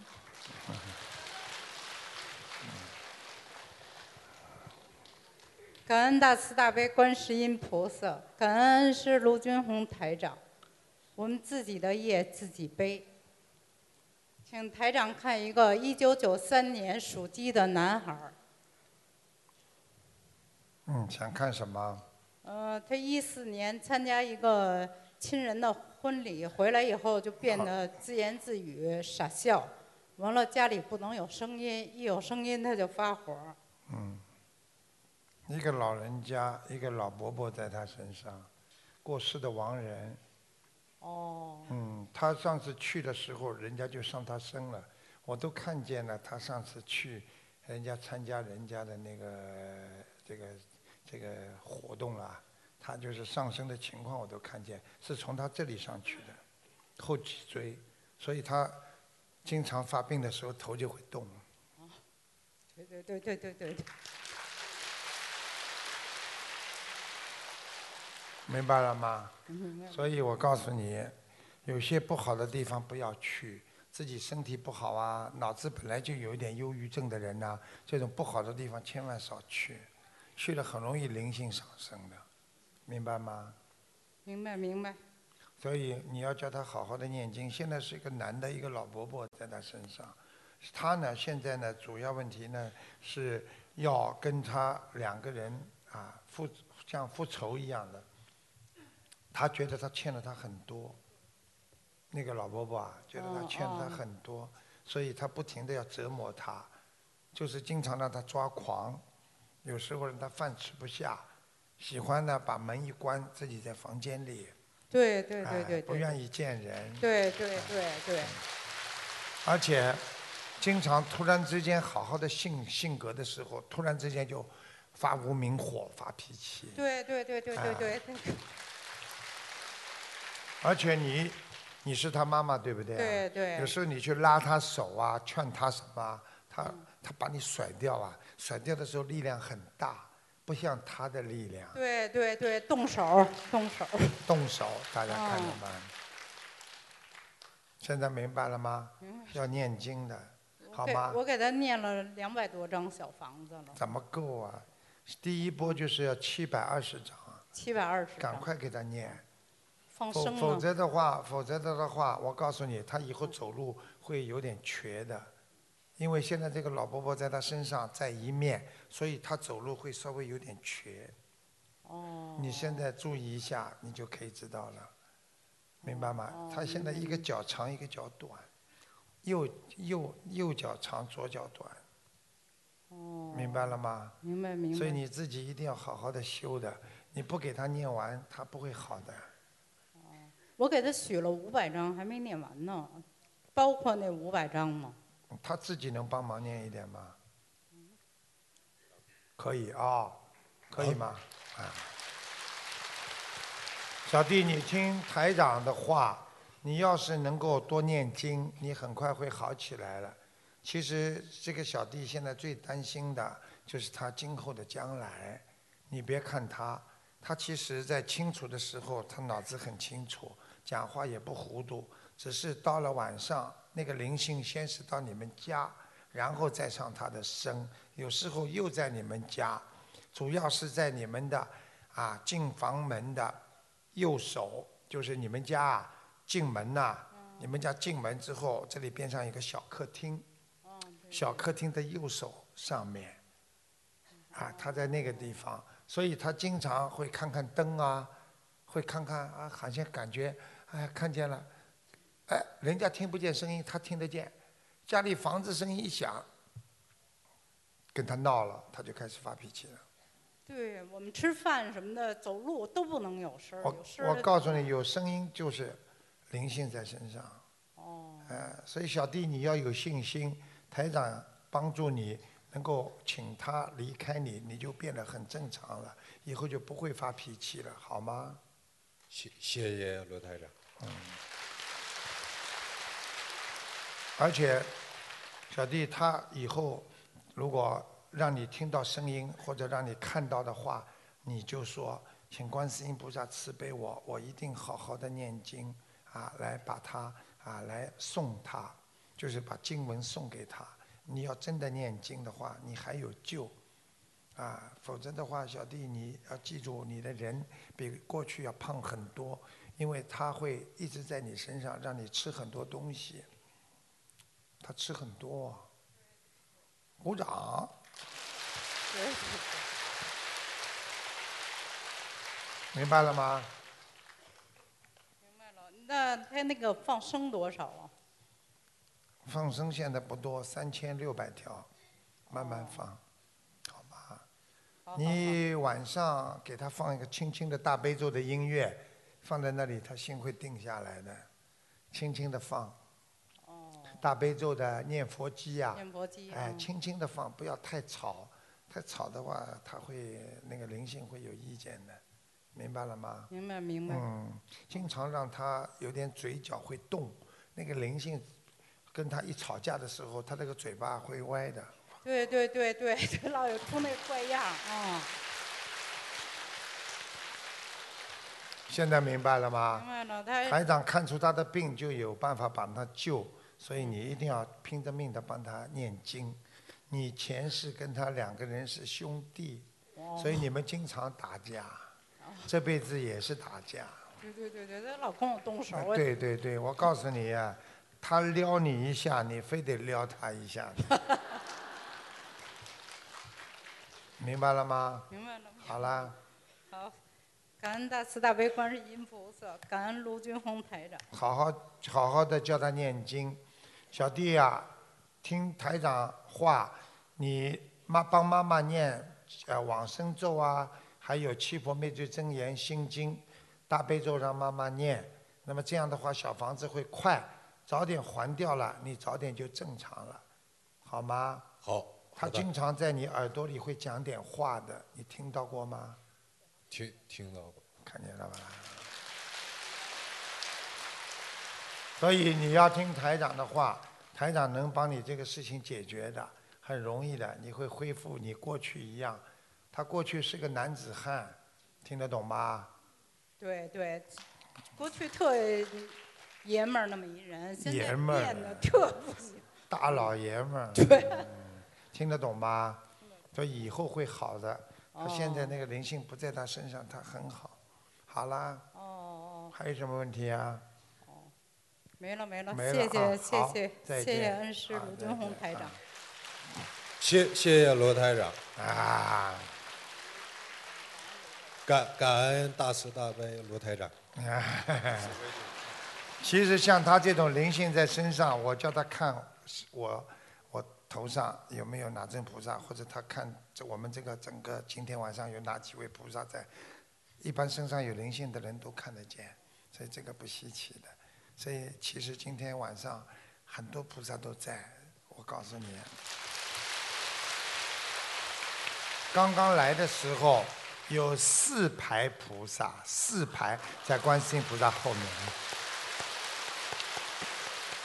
感恩大慈大悲观世音菩萨，感恩恩师卢军红台长。我们自己的业自己背。请台长看一个一九九三年属鸡的男孩儿，嗯，想看什么？呃，他一四年参加一个亲人的婚礼，回来以后就变得自言自语、傻笑，完了家里不能有声音，一有声音他就发火。嗯，一个老人家，一个老伯伯在他身上，过世的亡人。哦。嗯，他上次去的时候，人家就上他身了，我都看见了。他上次去，人家参加人家的那个这个这个活动啊，他就是上升的情况我都看见，是从他这里上去的，后脊椎，所以他经常发病的时候头就会动。对对对对对对明白了吗？所以我告诉你，有些不好的地方不要去。自己身体不好啊，脑子本来就有一点忧郁症的人呐、这种不好的地方千万少去，去了很容易灵性上升的，明白吗？明白明白。所以你要叫他好好的念经。现在是一个男的，一个老伯伯在他身上，他呢现在呢主要问题呢是要跟他两个人啊复像复仇一样的，他觉得他欠了他很多。那个老伯伯啊，觉得他欠了他很多，所以他不停的要折磨他，就是经常让他抓狂，有时候让他饭吃不下，喜欢呢把门一关，自己在房间里。对对对哎对对。不愿意见人。对对对对。而且，经常突然之间好好的性性格的时候，突然之间就发无名火、发脾气。对对对对对对对。而且你，你是他妈妈对不对、啊？对对有时候你去拉他手啊，劝他什么啊，他他把你甩掉啊，甩掉的时候力量很大，不像他的力量。对对对，动手动手。动手，大家看着哦办。现在明白了吗？要念经的，好吗？我给他念了两百多张小房子了。怎么够啊？第一波就是要七百二十张，七百二十。赶快给他念。放生否否了。则的话，否则的话，我告诉你，他以后走路会有点瘸的，因为现在这个老伯伯在他身上在一面，所以他走路会稍微有点瘸。哦。你现在注意一下，你就可以知道了，明白吗？哦他现在一个脚长，一个脚短，右右右脚长，左脚短，哦。明白了吗？明白明白。所以你自己一定要好好的修的，你不给他念完，他不会好的。我给他许了五百张，还没念完呢，包括那五百张吗？他自己能帮忙念一点吗？可以啊、可以吗？啊，小弟，你听台长的话，你要是能够多念经，你很快会好起来了。其实这个小弟现在最担心的就是他今后的将来。你别看他，他其实在清楚的时候，他脑子很清楚，讲话也不糊涂，只是到了晚上，那个灵性先是到你们家，然后再上他的身，有时候又在你们家，主要是在你们的啊进房门的右手，就是你们家啊进门呐、你们家进门之后，这里边上有个小客厅，小客厅的右手上面，啊，他在那个地方，所以他经常会看看灯啊，会看看啊，好像感觉哎看见了，哎，人家听不见声音，他听得见，家里房子声音一响，跟他闹了，他就开始发脾气了。对我们吃饭什么的，走路都不能有声儿，我我告诉你，有声音就是灵性在身上。哦。哎，所以小弟你要有信心，台长帮助你，能够请他离开你，你就变得很正常了，以后就不会发脾气了，好吗？谢谢谢罗台长。嗯。而且，小弟他以后如果让你听到声音或者让你看到的话，你就说，请观世音菩萨慈悲我，我一定好好的念经啊，来把他啊来送他，就是把经文送给他。你要真的念经的话，你还有救。啊，否则的话，小弟你要记住，你的人比过去要胖很多，因为他会一直在你身上，让你吃很多东西。他吃很多，鼓掌。明白了吗？明白了那他那个放生多少啊？放生现在不多，三千六百条，慢慢放，好吗？你晚上给他放一个轻轻的大悲咒的音乐，放在那里，他心会定下来的，轻轻的放。大悲咒的念佛机呀、念佛机哎，嗯轻轻的放，不要太吵，太吵的话，他会那个灵性会有意见的，明白了吗？明白明白。嗯，经常让他有点嘴角会动，那个灵性跟他一吵架的时候，他那个嘴巴会歪的。对对对对，这老有出那怪样啊。现在明白了明吗？白了，他台长看出他的病，就有办法把他救，所以你一定要拼着命的帮他念经。你前世跟他两个人是兄弟，哦所以你们经常打架，这辈子也是打架。对对对对，他老跟我动手。对对对，我告诉你呀、他撩你一下，你非得撩他一下。明白了吗？明白了。好啦，好，感恩大慈大悲观世音菩萨，感恩卢军红台长。好好好好的教他念经。小弟呀、听台长话，你妈帮妈妈念呃往生咒啊，还有七佛灭罪真言心经，大悲咒让妈妈念。那么这样的话，小房子会快，早点还掉了，你早点就正常了，好吗？好。他经常在你耳朵里会讲点话的，你听到过吗？听听到过。看见了吧？所以你要听台长的话，台长能帮你这个事情解决的，很容易的，你会恢复你过去一样。他过去是个男子汉，听得懂吗？对对，过去特爷们儿那么一人，现在爷们儿变得特不行。大老爷们儿。对嗯听得懂吗？所以以后会好的。他现在那个灵性不在他身上，他很好。好啦。哦哦。还有什么问题啊？没了没了，没了谢谢啊谢谢谢谢恩师卢军红台长。谢谢谢罗台长。啊。感感感恩大慈大悲罗台长。其实像他这种灵性在身上，我叫他看我我头上有没有哪尊菩萨，或者他看这我们这个整个今天晚上有哪几位菩萨在，一般身上有灵性的人都看得见，所以这个不稀奇的。所以其实今天晚上很多菩萨都在，我告诉你，刚刚来的时候有四排菩萨，四排在观世音菩萨后面。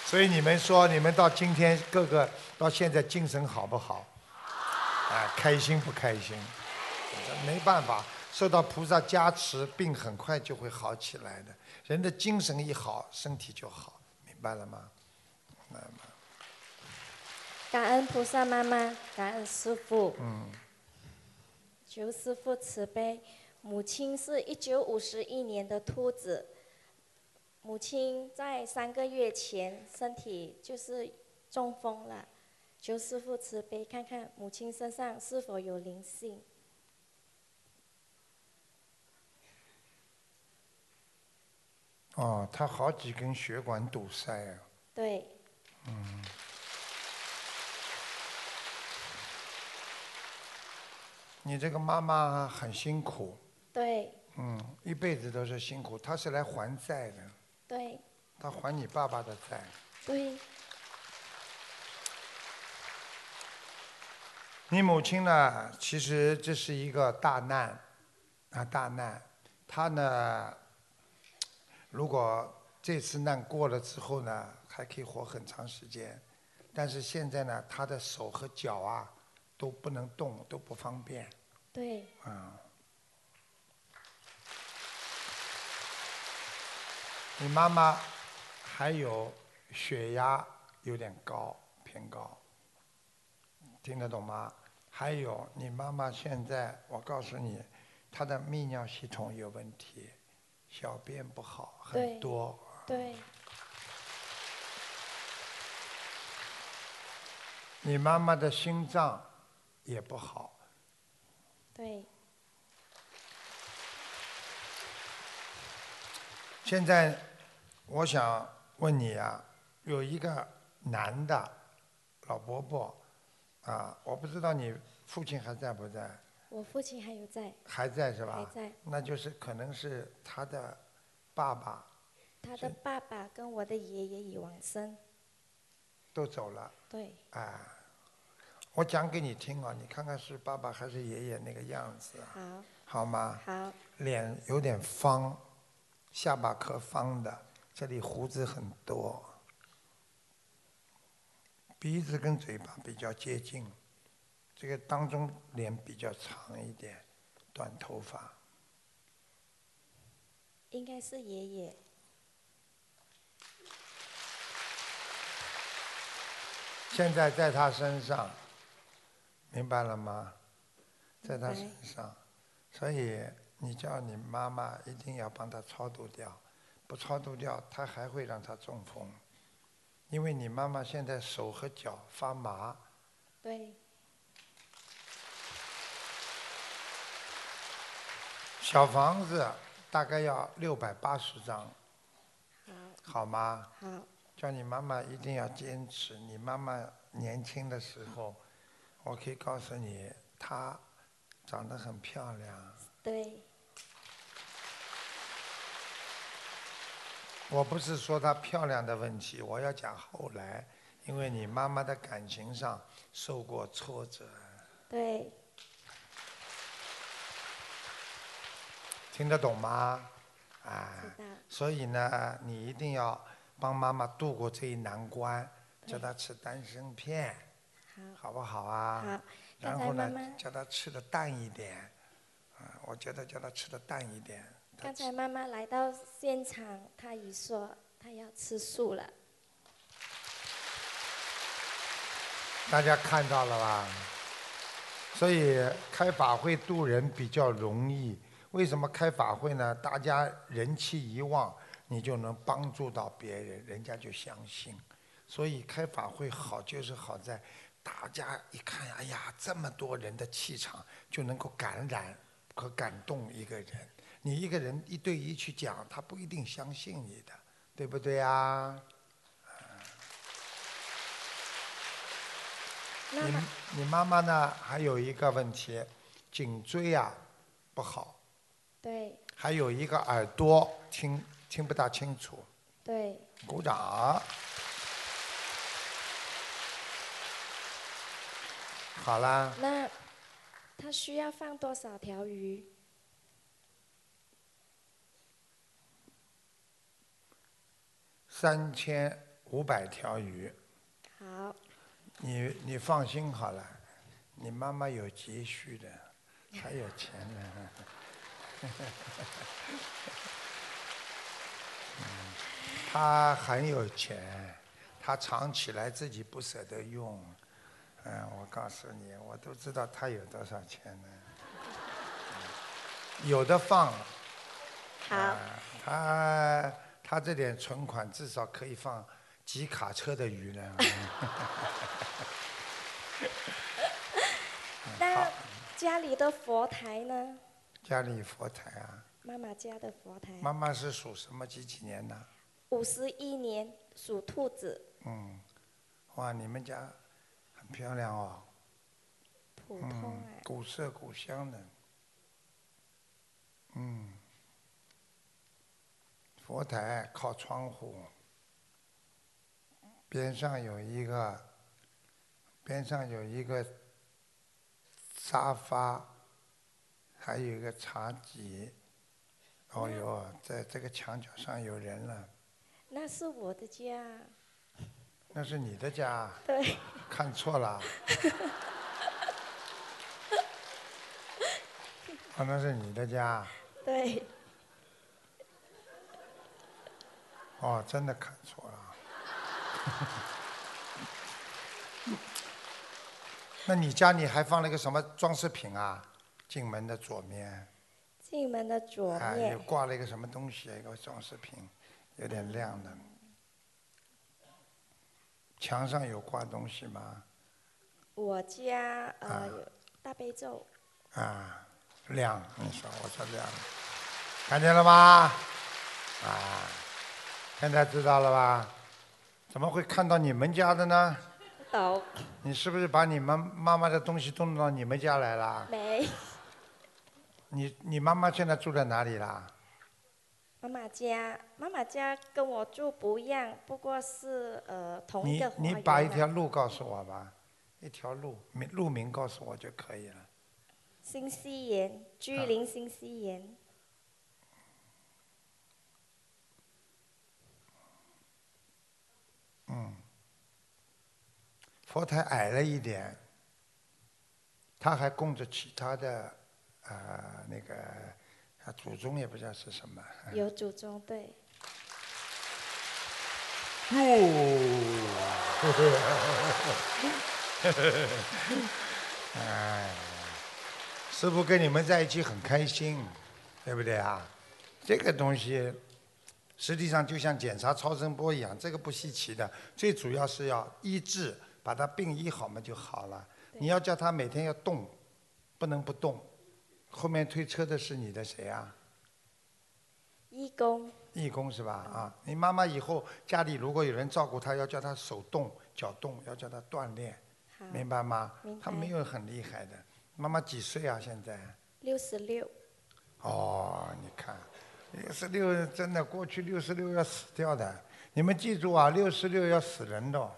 所以你们说，你们到今天各个到现在精神好不好？啊，开心不开心？没办法，受到菩萨加持，病很快就会好起来的。人的精神一好，身体就好，明白了吗？感恩菩萨妈妈，感恩师傅。嗯。求师傅慈悲。母亲是一九五十一年的兔子。母亲在三个月前身体就是中风了，求师傅慈悲，看看母亲身上是否有灵性。哦，他好几根血管堵塞啊。对。嗯。你这个妈妈很辛苦。对。嗯，一辈子都是辛苦，她是来还债的。对。他还你爸爸的债。对。你母亲呢？其实这是一个大难，啊大难。她呢，如果这次难过了之后呢，还可以活很长时间。但是现在呢，她的手和脚啊都不能动，都不方便。对。啊。你妈妈还有血压有点高，偏高，听得懂吗？还有你妈妈现在，我告诉你，她的泌尿系统有问题，小便不好很多。对。你妈妈的心脏也不好。对。现在，我想问你啊，有一个男的老伯伯，啊，我不知道你父亲还在不在？我父亲还有在。还在是吧？还在。那就是可能是他的爸爸。他的爸爸跟我的爷爷已往生。都走了。对。啊，我讲给你听啊，你看看是爸爸还是爷爷那个样子。好。好吗？好。脸有点方。下巴壳方的，这里胡子很多，鼻子跟嘴巴比较接近，这个当中脸比较长一点，短头发。应该是爷爷。现在在他身上，明白了吗？在他身上，所以。你叫你妈妈一定要帮他超度掉，不超度掉，他还会让他中风，因为你妈妈现在手和脚发麻。对。小房子大概要六百八十张。好。好吗？好。叫你妈妈一定要坚持。你妈妈年轻的时候，我可以告诉你，她长得很漂亮。对。我不是说她漂亮的问题，我要讲后来，因为你妈妈的感情上受过挫折。对。听得懂吗？啊。所以呢，你一定要帮妈妈度过这一难关，叫她吃丹参片，好不好啊？好。然后呢，叫她吃的淡一点。啊我觉得叫她吃的淡一点。刚才妈妈来到现场，她已说她要吃素了。大家看到了吧？所以开法会度人比较容易。为什么开法会呢？大家人气一旺，你就能帮助到别人，人家就相信。所以开法会好就是好在，大家一看，哎呀，这么多人的气场就能够感染。和感动一个人。你一个人一对一去讲，他不一定相信你的，对不对啊？你你妈妈呢？还有一个问题，颈椎啊不好，对还有一个耳朵听听不大清楚。对，鼓掌。好啦，那他需要放多少条鱼？三千五百条鱼。好，你你放心好了，你妈妈有积蓄的，还有钱呢。嗯，她很有钱，她藏起来自己不舍得用。嗯，我告诉你，我都知道她有多少钱呢。有的放。好。她她这点存款至少可以放几卡车的鱼呢。那家里的佛台呢？家里佛台啊，妈妈家的佛台。妈妈是属什么几几年的？五十一年属兔子，嗯，哇，你们家很漂亮哦。普通古色古香的。嗯，佛台靠窗户，边上有一个，边上有一个沙发，还有一个茶几。哦哟，在这个墙角上有人了，那是我的家。那是你的家。对。看错了。哦，那是你的家。对，哦，真的看错了。那你家里还放了一个什么装饰品啊？进门的左面，进门的左啊，面有挂了一个什么东西，一个装饰品，有点亮的。墙上有挂东西吗？我家呃啊有大悲咒，啊，亮，你说我说亮，看见了吗？啊，现在知道了吧？怎么会看到你们家的呢？懂你是不是把你们妈妈的东西都弄到你们家来了？没？你你妈妈现在住在哪里啦？妈妈家，妈妈家跟我住不一样，不过是呃同一个你把一啊条路告诉我吧，一条路名路名告诉我就可以了。新西园，居啊林新西园。嗯，佛台矮了一点，他还供着其他的，呃，那个他祖宗也不知道是什么。有祖宗对，哎，师傅跟你们在一起很开心，对不对啊？这个东西实际上就像检查超声波一样，这个不稀奇的，最主要是要医治，把他病医好嘛就好了。你要叫他每天要动，不能不动。后面推车的是你的谁啊？义工义工是吧？啊，你妈妈以后家里如果有人照顾她，要叫她手动、脚动，要叫她锻炼，明白吗明？她没有很厉害的。妈妈几岁啊？现在？六十六，哦，你看，六十六真的过去六十六要死掉的。你们记住啊，六十六要死人的哦，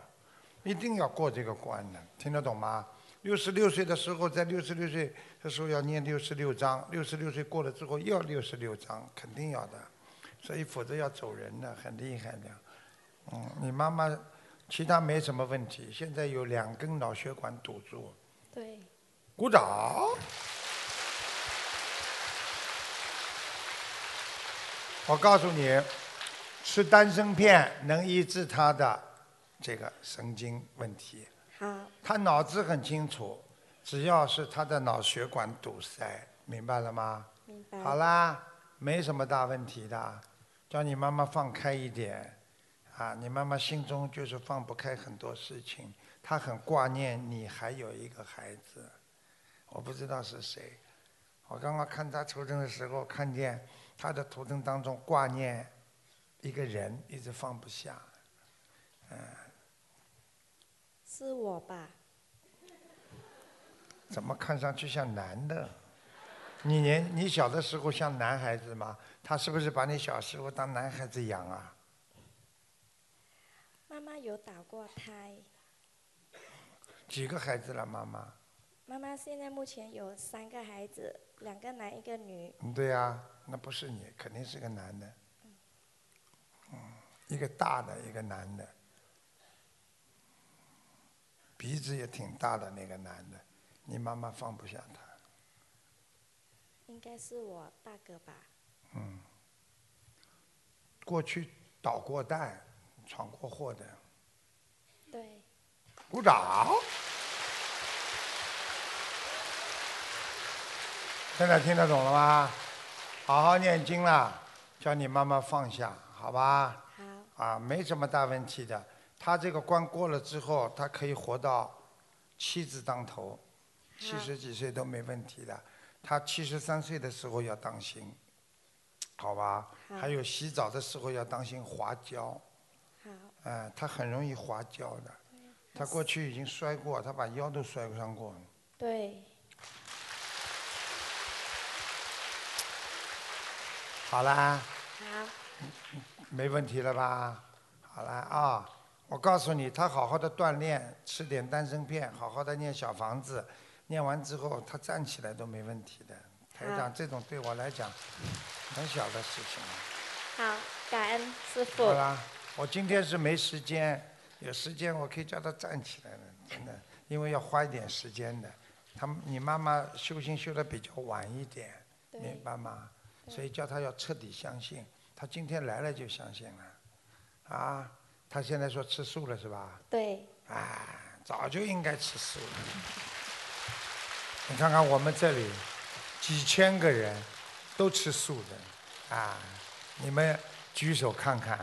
一定要过这个关的，听得懂吗？六十六岁的时候，在六十六岁的时候要念六十六章，六十六岁过了之后又要六十六章，肯定要的，所以否则要走人的，很厉害的。嗯，你妈妈其他没什么问题，现在有两根脑血管堵住，对，鼓掌。我告诉你，吃丹参片能医治他的这个神经问题。好，他脑子很清楚，只要是他的脑血管堵塞，明白了吗？明白。好啦，没什么大问题的，叫你妈妈放开一点，啊，你妈妈心中就是放不开很多事情，她很挂念你还有一个孩子，我不知道是谁，我刚刚看她出生的时候，看见他的图腾当中挂念一个人，一直放不下。嗯，是我吧？怎么看上去像男的？你年你小的时候像男孩子吗？他是不是把你小时候当男孩子养啊？妈妈有打过胎。几个孩子了，妈妈？妈妈现在目前有三个孩子，两个男一个女。对呀，那不是你，肯定是个男的。嗯，一个大的，一个男的，鼻子也挺大的那个男的，你妈妈放不下他。应该是我大哥吧。嗯，过去捣过蛋、闯过祸的。对。鼓掌。现在听得懂了吗？好好念经啦，叫你妈妈放下，好吧？好。啊，没什么大问题的。他这个关过了之后，他可以活到七字当头，七十几岁都没问题的。他七十三岁的时候要当心，好吧？还有洗澡的时候要当心滑跤。好。哎，他很容易滑跤的。他过去已经摔过，他把腰都摔伤过。对。好啦。好。没问题了吧？好啦啊！我告诉你，他好好的锻炼，吃点丹参片，好好的念小房子，念完之后他站起来都没问题的。台长，这种对我来讲很小的事情。好，感恩师傅。好啦，我今天是没时间。有时间我可以叫他站起来了，真的，因为要花一点时间的。他你妈妈修行修的比较晚一点，明白吗？所以叫他要彻底相信。他今天来了就相信了，啊，他现在说吃素了是吧？对。哎，早就应该吃素了。你看看我们这里几千个人都吃素的，啊，你们举手看看。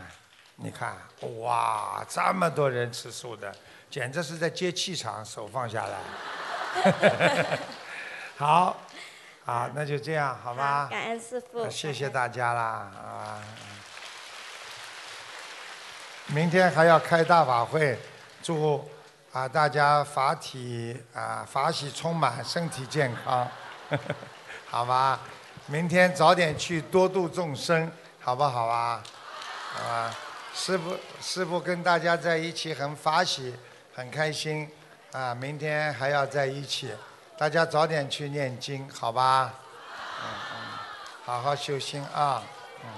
你看，哇，这么多人吃素的，简直是在接气场，手放下来。好，好，那就这样，好吧？感恩师傅。谢谢大家啦，啊！明天还要开大法会，祝啊大家法体啊法喜充满，身体健康，好吧？明天早点去多度众生，好不好啊？好吧？师傅，师傅跟大家在一起很法喜，很开心，啊，明天还要在一起，大家早点去念经，好吧？嗯嗯，好好修心啊，嗯，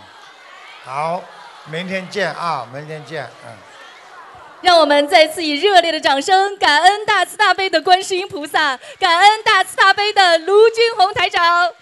好，明天见啊，明天见，嗯。让我们再次以热烈的掌声，感恩大慈大悲的观世音菩萨，感恩大慈大悲的卢军宏台长。